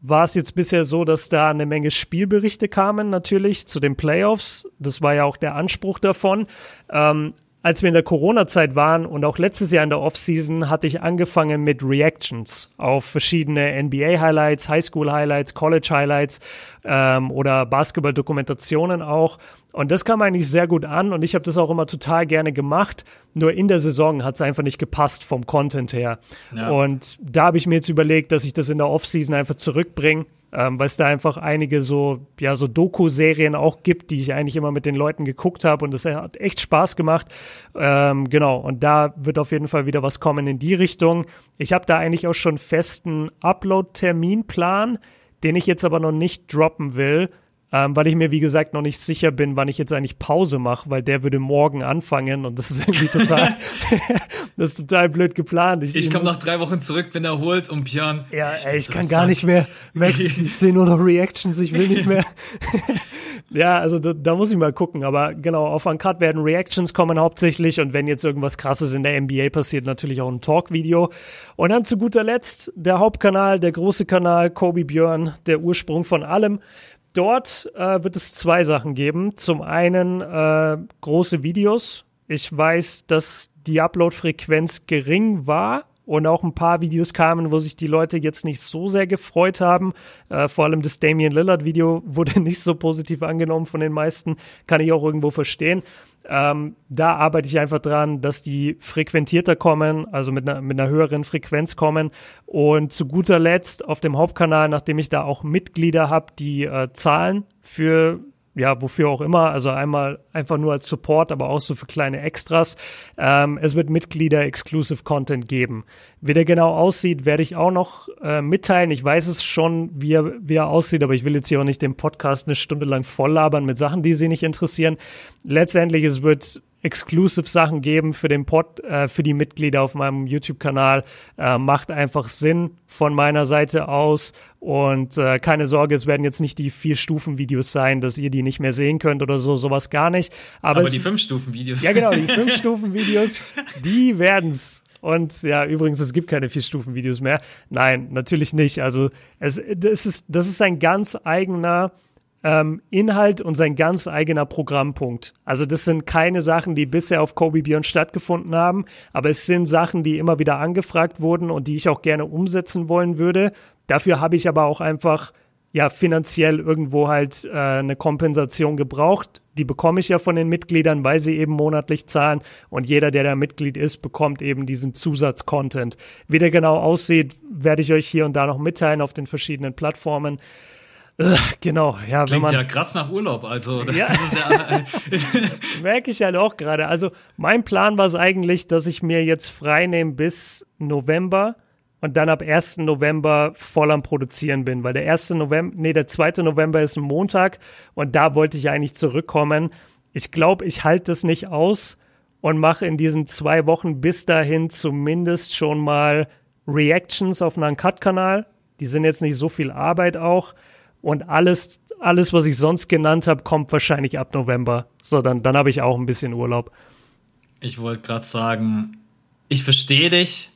war es jetzt bisher so, dass da eine Menge Spielberichte kamen, natürlich zu den Playoffs. Das war ja auch der Anspruch davon. Ähm, als wir in der Corona-Zeit waren und auch letztes Jahr in der Offseason hatte ich angefangen mit Reactions auf verschiedene NBA-Highlights, Highschool-Highlights, College-Highlights ähm, oder Basketball-Dokumentationen auch. Und das kam eigentlich sehr gut an und ich habe das auch immer total gerne gemacht. Nur in der Saison hat es einfach nicht gepasst vom Content her. Ja. Und da habe ich mir jetzt überlegt, dass ich das in der Offseason einfach zurückbringe ähm, weil es da einfach einige so, ja, so Doku-Serien auch gibt, die ich eigentlich immer mit den Leuten geguckt habe und das hat echt Spaß gemacht. Ähm, genau, und da wird auf jeden Fall wieder was kommen in die Richtung. Ich habe da eigentlich auch schon festen Upload-Terminplan, den ich jetzt aber noch nicht droppen will ähm, weil ich mir, wie gesagt, noch nicht sicher bin, wann ich jetzt eigentlich Pause mache, weil der würde morgen anfangen und das ist irgendwie total, das ist total blöd geplant. Ich, ich komme nach drei Wochen zurück, bin erholt und Björn. Ja, ey, ich kann gar nicht mehr, Max, ich sehe nur noch Reactions, ich will nicht mehr. ja, also da, da, muss ich mal gucken, aber genau, auf Uncut werden Reactions kommen hauptsächlich und wenn jetzt irgendwas krasses in der NBA passiert, natürlich auch ein Talk-Video. Und dann zu guter Letzt der Hauptkanal, der große Kanal, Kobe Björn, der Ursprung von allem. dort äh, wird es zwei Sachen geben. Zum einen äh, große Videos. Ich weiß, dass die Upload-Frequenz gering war und auch ein paar Videos kamen, wo sich die Leute jetzt nicht so sehr gefreut haben. Äh, vor allem das Damian Lillard-Video wurde nicht so positiv angenommen von den meisten. Kann ich auch irgendwo verstehen. Ähm, da arbeite ich einfach dran, dass die frequentierter kommen, also mit einer, mit einer höheren Frequenz kommen. Und zu guter Letzt auf dem Hauptkanal, nachdem ich da auch Mitglieder habe, die äh, zahlen für ja, wofür auch immer, also einmal einfach nur als Support, aber auch so für kleine Extras. Ähm, es wird Mitglieder-Exclusive Content geben. Wie der genau aussieht, werde ich auch noch äh, mitteilen. Ich weiß es schon, wie er, wie er aussieht, aber ich will jetzt hier auch nicht den Podcast eine Stunde lang voll labern mit Sachen, die Sie nicht interessieren. Letztendlich, es wird Exclusive Sachen geben für den Pod, äh, für die Mitglieder auf meinem YouTube-Kanal. Äh, macht einfach Sinn von meiner Seite aus. Und äh, keine Sorge, es werden jetzt nicht die vier Stufen-Videos sein, dass ihr die nicht mehr sehen könnt oder so, sowas gar nicht. Aber, Aber die fünf Stufen-Videos. Ja, genau, die fünf Stufen-Videos, die werden's. Und ja, übrigens, es gibt keine vier Stufen-Videos mehr. Nein, natürlich nicht. Also es, das, ist, das ist ein ganz eigener ähm, Inhalt und sein ganz eigener Programmpunkt. Also das sind keine Sachen, die bisher auf Kobe Beyond stattgefunden haben, aber es sind Sachen, die immer wieder angefragt wurden und die ich auch gerne umsetzen wollen würde. Dafür habe ich aber auch einfach ja finanziell irgendwo halt äh, eine Kompensation gebraucht. Die bekomme ich ja von den Mitgliedern, weil sie eben monatlich zahlen und jeder, der da Mitglied ist, bekommt eben diesen Zusatzcontent. Wie der genau aussieht, werde ich euch hier und da noch mitteilen auf den verschiedenen Plattformen. Genau, ja. Klingt man, ja krass nach Urlaub, also das ja. ist ja. Merke ich halt auch gerade. Also mein Plan war es eigentlich, dass ich mir jetzt frei nehme bis November und dann ab 1. November voll am Produzieren bin, weil der 1. November, nee, der 2. November ist ein Montag und da wollte ich eigentlich zurückkommen. Ich glaube, ich halte das nicht aus und mache in diesen zwei Wochen bis dahin zumindest schon mal Reactions auf einen Cut-Kanal. Die sind jetzt nicht so viel Arbeit auch. Und alles, alles, was ich sonst genannt habe, kommt wahrscheinlich ab November. So, dann, dann habe ich auch ein bisschen Urlaub. Ich wollte gerade sagen, ich verstehe dich,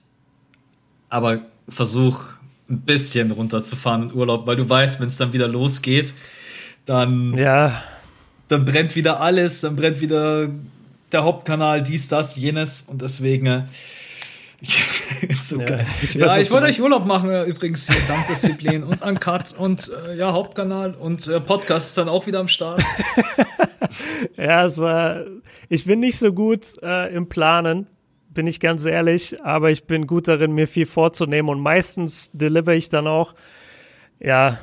aber versuch ein bisschen runterzufahren in Urlaub, weil du weißt, wenn es dann wieder losgeht, dann, ja. dann brennt wieder alles, dann brennt wieder der Hauptkanal, dies, das, jenes und deswegen so ja, geil. Ich ja, ich wollte euch Urlaub machen, äh, übrigens hier, dank Disziplin und Uncut und äh, ja, Hauptkanal und äh, Podcast ist dann auch wieder am Start. ja, es war, ich bin nicht so gut äh, im Planen, bin ich ganz ehrlich, aber ich bin gut darin, mir viel vorzunehmen und meistens deliver ich dann auch. Ja,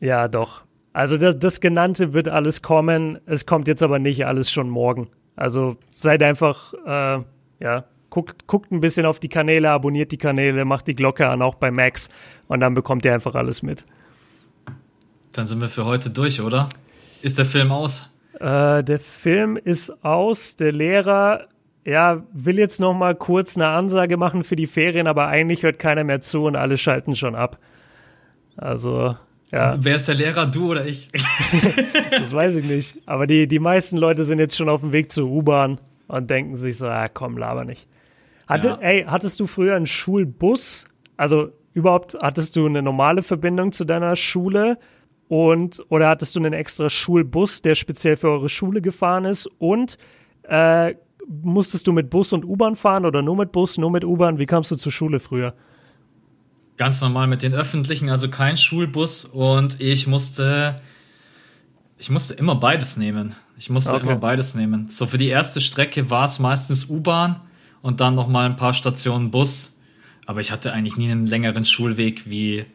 ja, doch. Also das, das Genannte wird alles kommen. Es kommt jetzt aber nicht alles schon morgen. Also seid einfach, äh, ja, guckt, guckt ein bisschen auf die Kanäle, abonniert die Kanäle, macht die Glocke an, auch bei Max. Und dann bekommt ihr einfach alles mit. Dann sind wir für heute durch, oder? Ist der Film aus? Äh, der Film ist aus. Der Lehrer, ja, will jetzt noch mal kurz eine Ansage machen für die Ferien, aber eigentlich hört keiner mehr zu und alle schalten schon ab. Also, ja. Wer ist der Lehrer, du oder ich? das weiß ich nicht. Aber die, die meisten Leute sind jetzt schon auf dem Weg zur U-Bahn und denken sich so, ah, komm, laber nicht. Hatte, ja. ey, hattest du früher einen Schulbus? Also überhaupt hattest du eine normale Verbindung zu deiner Schule? Und oder hattest du einen extra Schulbus, der speziell für eure Schule gefahren ist? Und äh, musstest du mit Bus und U-Bahn fahren oder nur mit Bus, nur mit U-Bahn? Wie kamst du zur Schule früher? Ganz normal mit den öffentlichen, also kein Schulbus und ich musste ich musste immer beides nehmen. Ich musste okay. immer beides nehmen. So für die erste Strecke war es meistens U-Bahn und dann noch mal ein paar Stationen Bus. Aber ich hatte eigentlich nie einen längeren Schulweg wie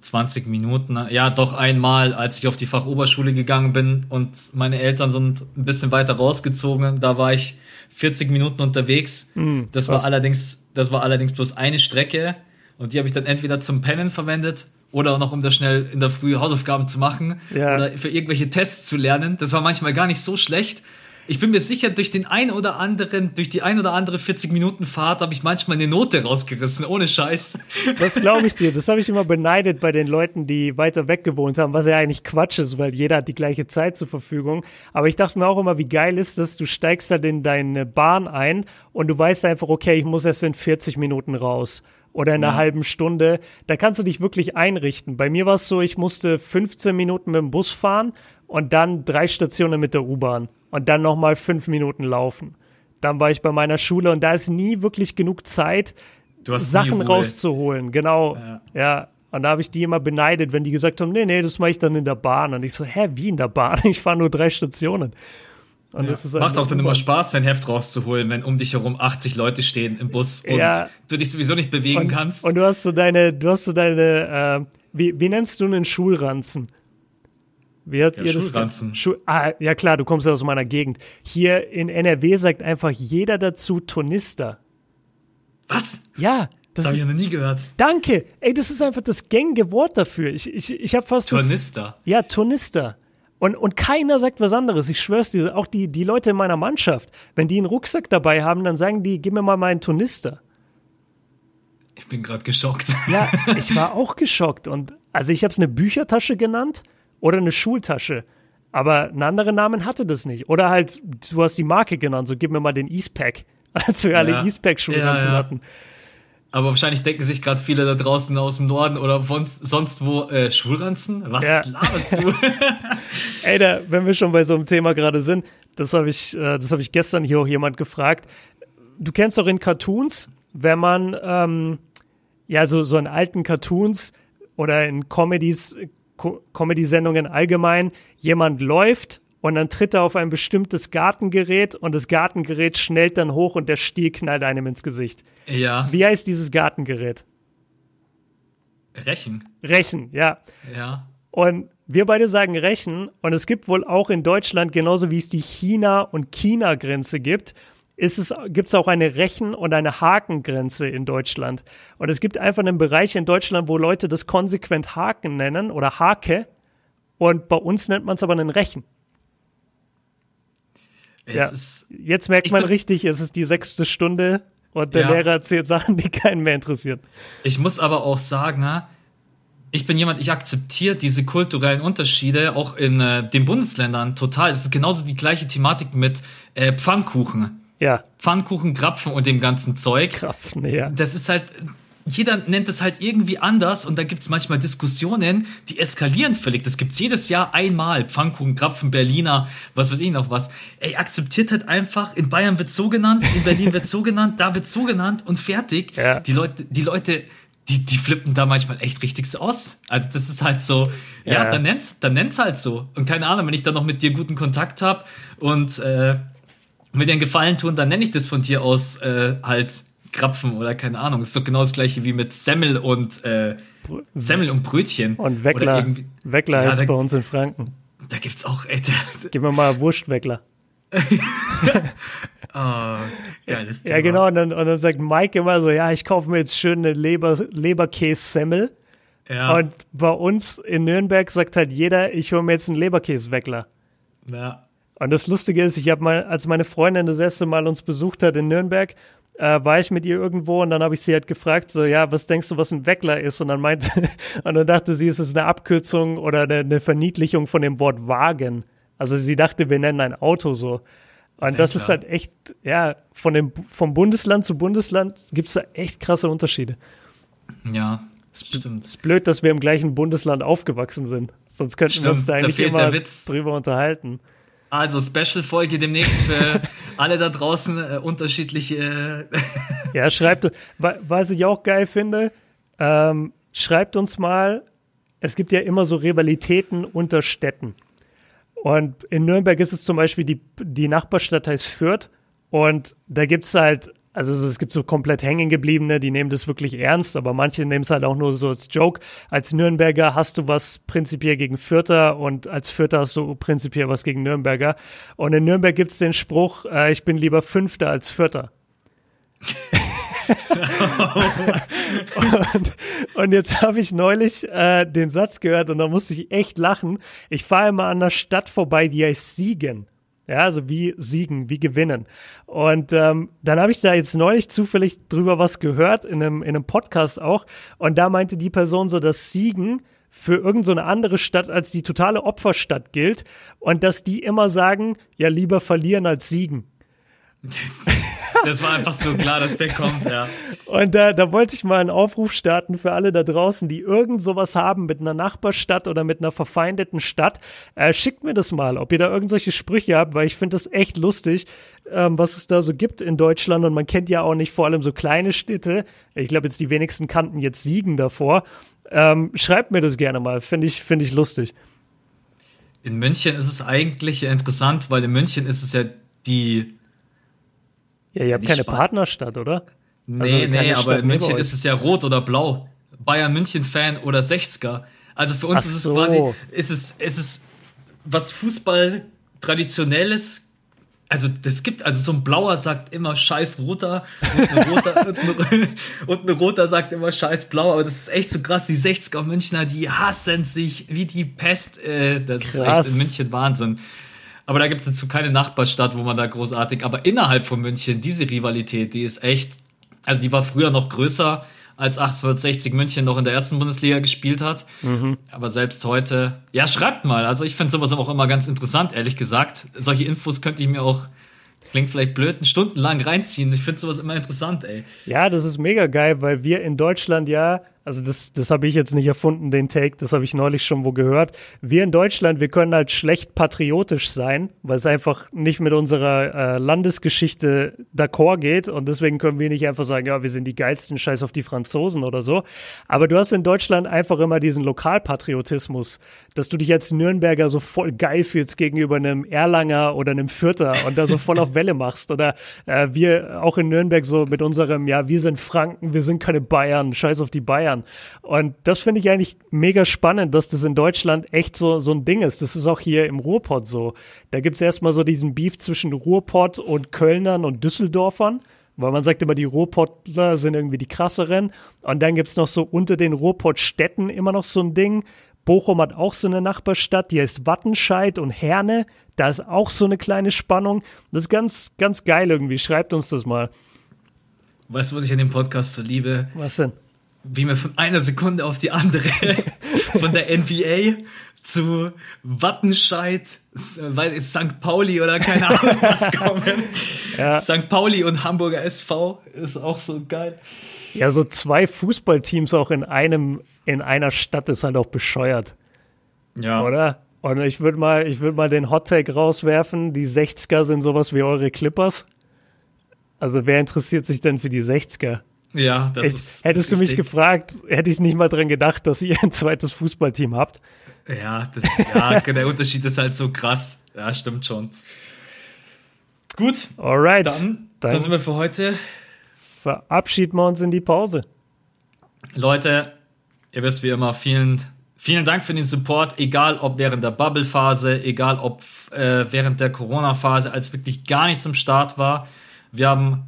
20 Minuten. Ja, doch einmal, als ich auf die Fachoberschule gegangen bin und meine Eltern sind ein bisschen weiter rausgezogen. Da war ich 40 Minuten unterwegs. Mm, das war allerdings, das war allerdings bloß eine Strecke und die habe ich dann entweder zum Pennen verwendet oder noch um da schnell in der Früh Hausaufgaben zu machen ja. oder für irgendwelche Tests zu lernen. Das war manchmal gar nicht so schlecht. Ich bin mir sicher, durch den ein oder anderen, durch die ein oder andere 40 Minuten Fahrt habe ich manchmal eine Note rausgerissen, ohne Scheiß. Das glaube ich dir. Das habe ich immer beneidet bei den Leuten, die weiter weg gewohnt haben, was ja eigentlich Quatsch ist, weil jeder hat die gleiche Zeit zur Verfügung. Aber ich dachte mir auch immer, wie geil ist das, du steigst halt in deine Bahn ein und du weißt einfach, okay, ich muss erst in 40 Minuten raus oder in einer ja. halben Stunde. Da kannst du dich wirklich einrichten. Bei mir war es so, ich musste 15 Minuten mit dem Bus fahren und dann drei Stationen mit der U-Bahn und dann nochmal fünf Minuten laufen. Dann war ich bei meiner Schule und da ist nie wirklich genug Zeit, Sachen rauszuholen. Genau. Ja. ja. Und da habe ich die immer beneidet, wenn die gesagt haben, nee, nee, das mache ich dann in der Bahn. Und ich so, hä, wie in der Bahn? Ich fahre nur drei Stationen. Und ja. Macht auch dann immer Spaß, dein Heft rauszuholen, wenn um dich herum 80 Leute stehen im Bus und ja. du dich sowieso nicht bewegen und, kannst. Und du hast so deine, du hast so deine, äh, wie, wie nennst du einen Schulranzen? Wie hat ja, ihr Schulranzen. das? Schu ah, ja klar, du kommst ja aus meiner Gegend. Hier in NRW sagt einfach jeder dazu Tonister. Was? Ja. Das, das habe ich ja noch nie gehört. Danke. Ey, das ist einfach das gängige Wort dafür. Ich, ich, ich habe fast. Tonister. Das, ja, Tonister. Und, und keiner sagt was anderes. Ich schwör's dir, auch die, die Leute in meiner Mannschaft, wenn die einen Rucksack dabei haben, dann sagen die, gib mir mal meinen Tonister. Ich bin gerade geschockt. Ja, ich war auch geschockt. Und also ich habe es eine Büchertasche genannt oder eine Schultasche. Aber einen anderen Namen hatte das nicht. Oder halt, du hast die Marke genannt, so gib mir mal den Eastpack, als wir ja. alle Eastpack-Schulranzen ja, ja. hatten. Aber wahrscheinlich denken sich gerade viele da draußen aus dem Norden oder von, sonst wo, äh, Schulranzen? Was ja. laberst du? Ey, da, wenn wir schon bei so einem Thema gerade sind, das habe ich, äh, das habe ich gestern hier auch jemand gefragt. Du kennst doch in Cartoons, wenn man, ähm, ja, so, so in alten Cartoons oder in Comedies, Co Comedy-Sendungen allgemein, jemand läuft und dann tritt er auf ein bestimmtes Gartengerät und das Gartengerät schnellt dann hoch und der Stiel knallt einem ins Gesicht. Ja. Wie heißt dieses Gartengerät? Rechen. Rechen, ja. Ja. Und wir beide sagen Rechen und es gibt wohl auch in Deutschland, genauso wie es die China- und China-Grenze gibt, es, gibt es auch eine Rechen- und eine Hakengrenze in Deutschland. Und es gibt einfach einen Bereich in Deutschland, wo Leute das konsequent Haken nennen oder Hake und bei uns nennt man es aber einen Rechen. Ja. Ist, Jetzt merkt man richtig, es ist die sechste Stunde und der ja. Lehrer erzählt Sachen, die keinen mehr interessieren. Ich muss aber auch sagen, ich bin jemand, ich akzeptiere diese kulturellen Unterschiede auch in äh, den Bundesländern total. Es ist genauso die gleiche Thematik mit äh, Pfannkuchen. Ja. Pfannkuchen, Krapfen und dem ganzen Zeug. Krapfen, ja. Das ist halt, jeder nennt es halt irgendwie anders und da gibt es manchmal Diskussionen, die eskalieren völlig. Das gibt es jedes Jahr einmal. Pfannkuchen, Krapfen, Berliner, was weiß ich noch was. Ey, akzeptiert halt einfach, in Bayern wird so genannt, in Berlin wird so genannt, da wird so genannt und fertig. Ja. Die Leute, die Leute, die, die flippen da manchmal echt richtig aus. Also das ist halt so, ja, ja dann nennt's, dann nennt's halt so. Und keine Ahnung, wenn ich dann noch mit dir guten Kontakt habe und äh, mir den Gefallen tun, dann nenne ich das von dir aus äh, halt Krapfen oder keine Ahnung. Das ist doch genau das gleiche wie mit Semmel und äh, Semmel und Brötchen. Und Weckler. Weckler ja, ist da, bei uns in Franken. Da gibt's auch, ey, Gib mir mal Wurstweckler. oh, geiles Thema. Ja, genau. Und dann, und dann sagt Mike immer so, ja, ich kaufe mir jetzt schön eine Leber, Leberkäse-Semmel. Ja. Und bei uns in Nürnberg sagt halt jeder, ich hole mir jetzt einen Leberkäse-Weckler. Ja. Und das Lustige ist, ich habe mal, als meine Freundin das erste Mal uns besucht hat in Nürnberg, äh, war ich mit ihr irgendwo und dann habe ich sie halt gefragt, so, ja, was denkst du, was ein Weckler ist? Und dann meinte, und dann dachte sie, es ist eine Abkürzung oder eine, eine Verniedlichung von dem Wort Wagen. Also sie dachte, wir nennen ein Auto so. Und das ist halt echt, ja, von dem, vom Bundesland zu Bundesland gibt es da echt krasse Unterschiede. Ja, es ist blöd, dass wir im gleichen Bundesland aufgewachsen sind. Sonst könnten stimmt, wir uns da eigentlich da immer drüber unterhalten. Also Special-Folge demnächst für alle da draußen äh, unterschiedliche. Äh ja, schreibt, was ich auch geil finde, ähm, schreibt uns mal, es gibt ja immer so Rivalitäten unter Städten. Und in Nürnberg ist es zum Beispiel, die, die Nachbarstadt heißt Fürth und da gibt es halt also es gibt so komplett hängen gebliebene, die nehmen das wirklich ernst, aber manche nehmen es halt auch nur so als Joke. Als Nürnberger hast du was prinzipiell gegen Fürther und als Fürther hast du prinzipiell was gegen Nürnberger. Und in Nürnberg gibt es den Spruch, äh, ich bin lieber Fünfter als Vierter. und, und, jetzt habe ich neulich äh, den Satz gehört und da musste ich echt lachen. Ich fahre immer an einer Stadt vorbei, die heißt Siegen. Ja, also wie siegen, wie gewinnen. Und ähm, dann habe ich da jetzt neulich zufällig drüber was gehört, in einem, in einem Podcast auch. Und da meinte die Person so, dass Siegen für irgendeine so andere Stadt als die totale Opferstadt gilt und dass die immer sagen, ja, lieber verlieren als siegen. Das war einfach so klar, dass der kommt, ja. Und da, da wollte ich mal einen Aufruf starten für alle da draußen, die irgend sowas haben mit einer Nachbarstadt oder mit einer verfeindeten Stadt. Äh, schickt mir das mal, ob ihr da irgendwelche Sprüche habt, weil ich finde das echt lustig, ähm, was es da so gibt in Deutschland. Und man kennt ja auch nicht vor allem so kleine Städte. Ich glaube, jetzt die wenigsten kannten jetzt Siegen davor. Ähm, schreibt mir das gerne mal, finde ich, finde ich lustig. In München ist es eigentlich interessant, weil in München ist es ja die ja, ihr habt keine Sp Partnerstadt, oder? Nee, also nee, aber in München ist es ja rot oder blau. Bayern München-Fan oder 60er. Also für uns Ach ist es so. quasi, ist es, ist es was Fußball traditionelles. Also das gibt, also so ein Blauer sagt immer Scheiß Roter und ein Roter, und, ein, und ein Roter sagt immer Scheiß Blau, aber das ist echt so krass. Die 60er Münchner, die hassen sich wie die Pest. Äh, das krass. ist echt in München Wahnsinn. Aber da gibt es jetzt keine Nachbarstadt, wo man da großartig, aber innerhalb von München, diese Rivalität, die ist echt, also die war früher noch größer, als 1860 München noch in der ersten Bundesliga gespielt hat. Mhm. Aber selbst heute, ja, schreibt mal. Also ich finde sowas auch immer ganz interessant, ehrlich gesagt. Solche Infos könnte ich mir auch klingt vielleicht blöd, stundenlang reinziehen. Ich finde sowas immer interessant, ey. Ja, das ist mega geil, weil wir in Deutschland ja also das, das habe ich jetzt nicht erfunden, den Take, das habe ich neulich schon wo gehört. Wir in Deutschland, wir können halt schlecht patriotisch sein, weil es einfach nicht mit unserer äh, Landesgeschichte d'accord geht und deswegen können wir nicht einfach sagen, ja, wir sind die geilsten, scheiß auf die Franzosen oder so. Aber du hast in Deutschland einfach immer diesen Lokalpatriotismus, dass du dich als Nürnberger so voll geil fühlst gegenüber einem Erlanger oder einem Fürther und da so voll auf Welle machst. Oder äh, wir auch in Nürnberg so mit unserem, ja, wir sind Franken, wir sind keine Bayern, scheiß auf die Bayern feiern. Und das finde ich eigentlich mega spannend, dass das in Deutschland echt so, so ein Ding ist. Das ist auch hier im Ruhrpott so. Da gibt es erstmal so diesen Beef zwischen Ruhrpott und Kölnern und Düsseldorfern. Weil man sagt immer, die Ruhrpottler sind irgendwie die krasseren. Und dann gibt es noch so unter den Ruhrpottstädten immer noch so ein Ding. Bochum hat auch so eine Nachbarstadt, die heißt Wattenscheid und Herne. Da ist auch so eine kleine Spannung. Das ist ganz, ganz geil irgendwie. Schreibt uns das mal. Weißt du, was ich an dem Podcast so liebe? Was denn? Wie wir von einer Sekunde auf die andere von der NBA zu Wattenscheid, weil es St. Pauli oder keine Ahnung was kommen. Ja. St. Pauli und Hamburger SV ist auch so geil. Ja, so zwei Fußballteams auch in einem, in einer Stadt ist halt auch bescheuert. Ja. Oder? Und ich würde mal, ich würde mal den Hottag rauswerfen. Die 60er sind sowas wie eure Clippers. Also wer interessiert sich denn für die 60er? Ja, das ich, ist. Hättest du mich gefragt, hätte ich nicht mal dran gedacht, dass ihr ein zweites Fußballteam habt. Ja, das, ja der Unterschied ist halt so krass. Ja, stimmt schon. Gut. Alright. Dann, dann, dann sind wir für heute. Verabschieden wir uns in die Pause. Leute, ihr wisst wie immer, vielen, vielen Dank für den Support, egal ob während der Bubble-Phase, egal ob äh, während der Corona-Phase, als wirklich gar nichts im Start war. Wir haben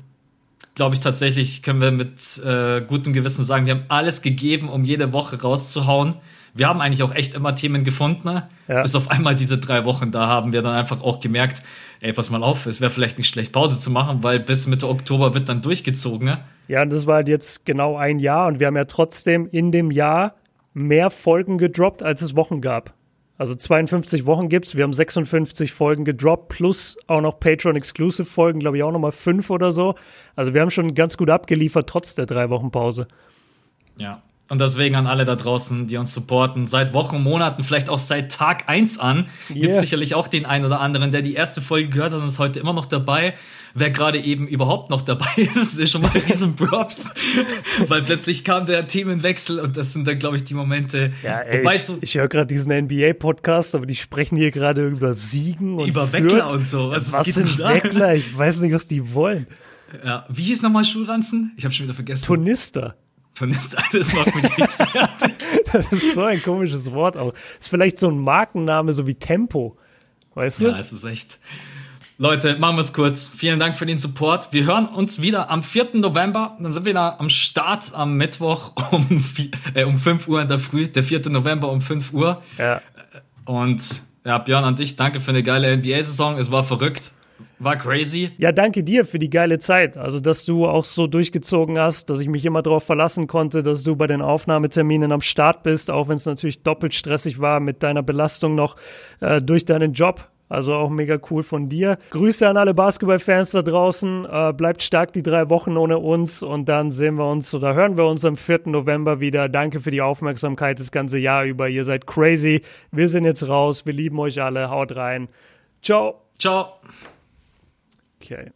glaube ich, tatsächlich können wir mit äh, gutem Gewissen sagen, wir haben alles gegeben, um jede Woche rauszuhauen. Wir haben eigentlich auch echt immer Themen gefunden. Ne? Ja. Bis auf einmal diese drei Wochen, da haben wir dann einfach auch gemerkt, ey, pass mal auf, es wäre vielleicht nicht schlecht, Pause zu machen, weil bis Mitte Oktober wird dann durchgezogen. Ne? Ja, und das war halt jetzt genau ein Jahr und wir haben ja trotzdem in dem Jahr mehr Folgen gedroppt, als es Wochen gab. Also 52 Wochen gibt's. Wir haben 56 Folgen gedroppt, plus auch noch Patreon-Exclusive-Folgen, glaube ich, auch nochmal fünf oder so. Also wir haben schon ganz gut abgeliefert, trotz der drei Wochen Pause. Ja, und deswegen an alle da draußen, die uns supporten, seit Wochen, Monaten, vielleicht auch seit Tag 1 an, yeah. gibt sicherlich auch den einen oder anderen, der die erste Folge gehört hat und ist heute immer noch dabei. Wer gerade eben überhaupt noch dabei ist, ist schon mal riesen Props, weil plötzlich kam der Themenwechsel und das sind dann, glaube ich, die Momente. Ja, ey, Wobei, ich, so ich höre gerade diesen NBA-Podcast, aber die sprechen hier gerade über Siegen und Über Weckler und so. Was, was sind Weckler? Ich weiß nicht, was die wollen. Ja, wie hieß nochmal Schulranzen? Ich habe schon wieder vergessen. Tonister. Tonister, das macht mich nicht fertig. das ist so ein komisches Wort auch. Ist vielleicht so ein Markenname, so wie Tempo. Weißt du? Ja, es ist echt. Leute, machen wir es kurz. Vielen Dank für den Support. Wir hören uns wieder am 4. November. Dann sind wir da am Start am Mittwoch um, 4, äh, um 5 Uhr in der Früh. Der 4. November um 5 Uhr. Ja. Und Ja, Björn, an dich danke für eine geile NBA-Saison. Es war verrückt. War crazy. Ja, danke dir für die geile Zeit. Also, dass du auch so durchgezogen hast, dass ich mich immer darauf verlassen konnte, dass du bei den Aufnahmeterminen am Start bist, auch wenn es natürlich doppelt stressig war mit deiner Belastung noch äh, durch deinen Job. Also auch mega cool von dir. Grüße an alle Basketballfans da draußen. Äh, bleibt stark die drei Wochen ohne uns und dann sehen wir uns oder hören wir uns am 4. November wieder. Danke für die Aufmerksamkeit das ganze Jahr über. Ihr seid crazy. Wir sind jetzt raus. Wir lieben euch alle. Haut rein. Ciao. Ciao. Okay.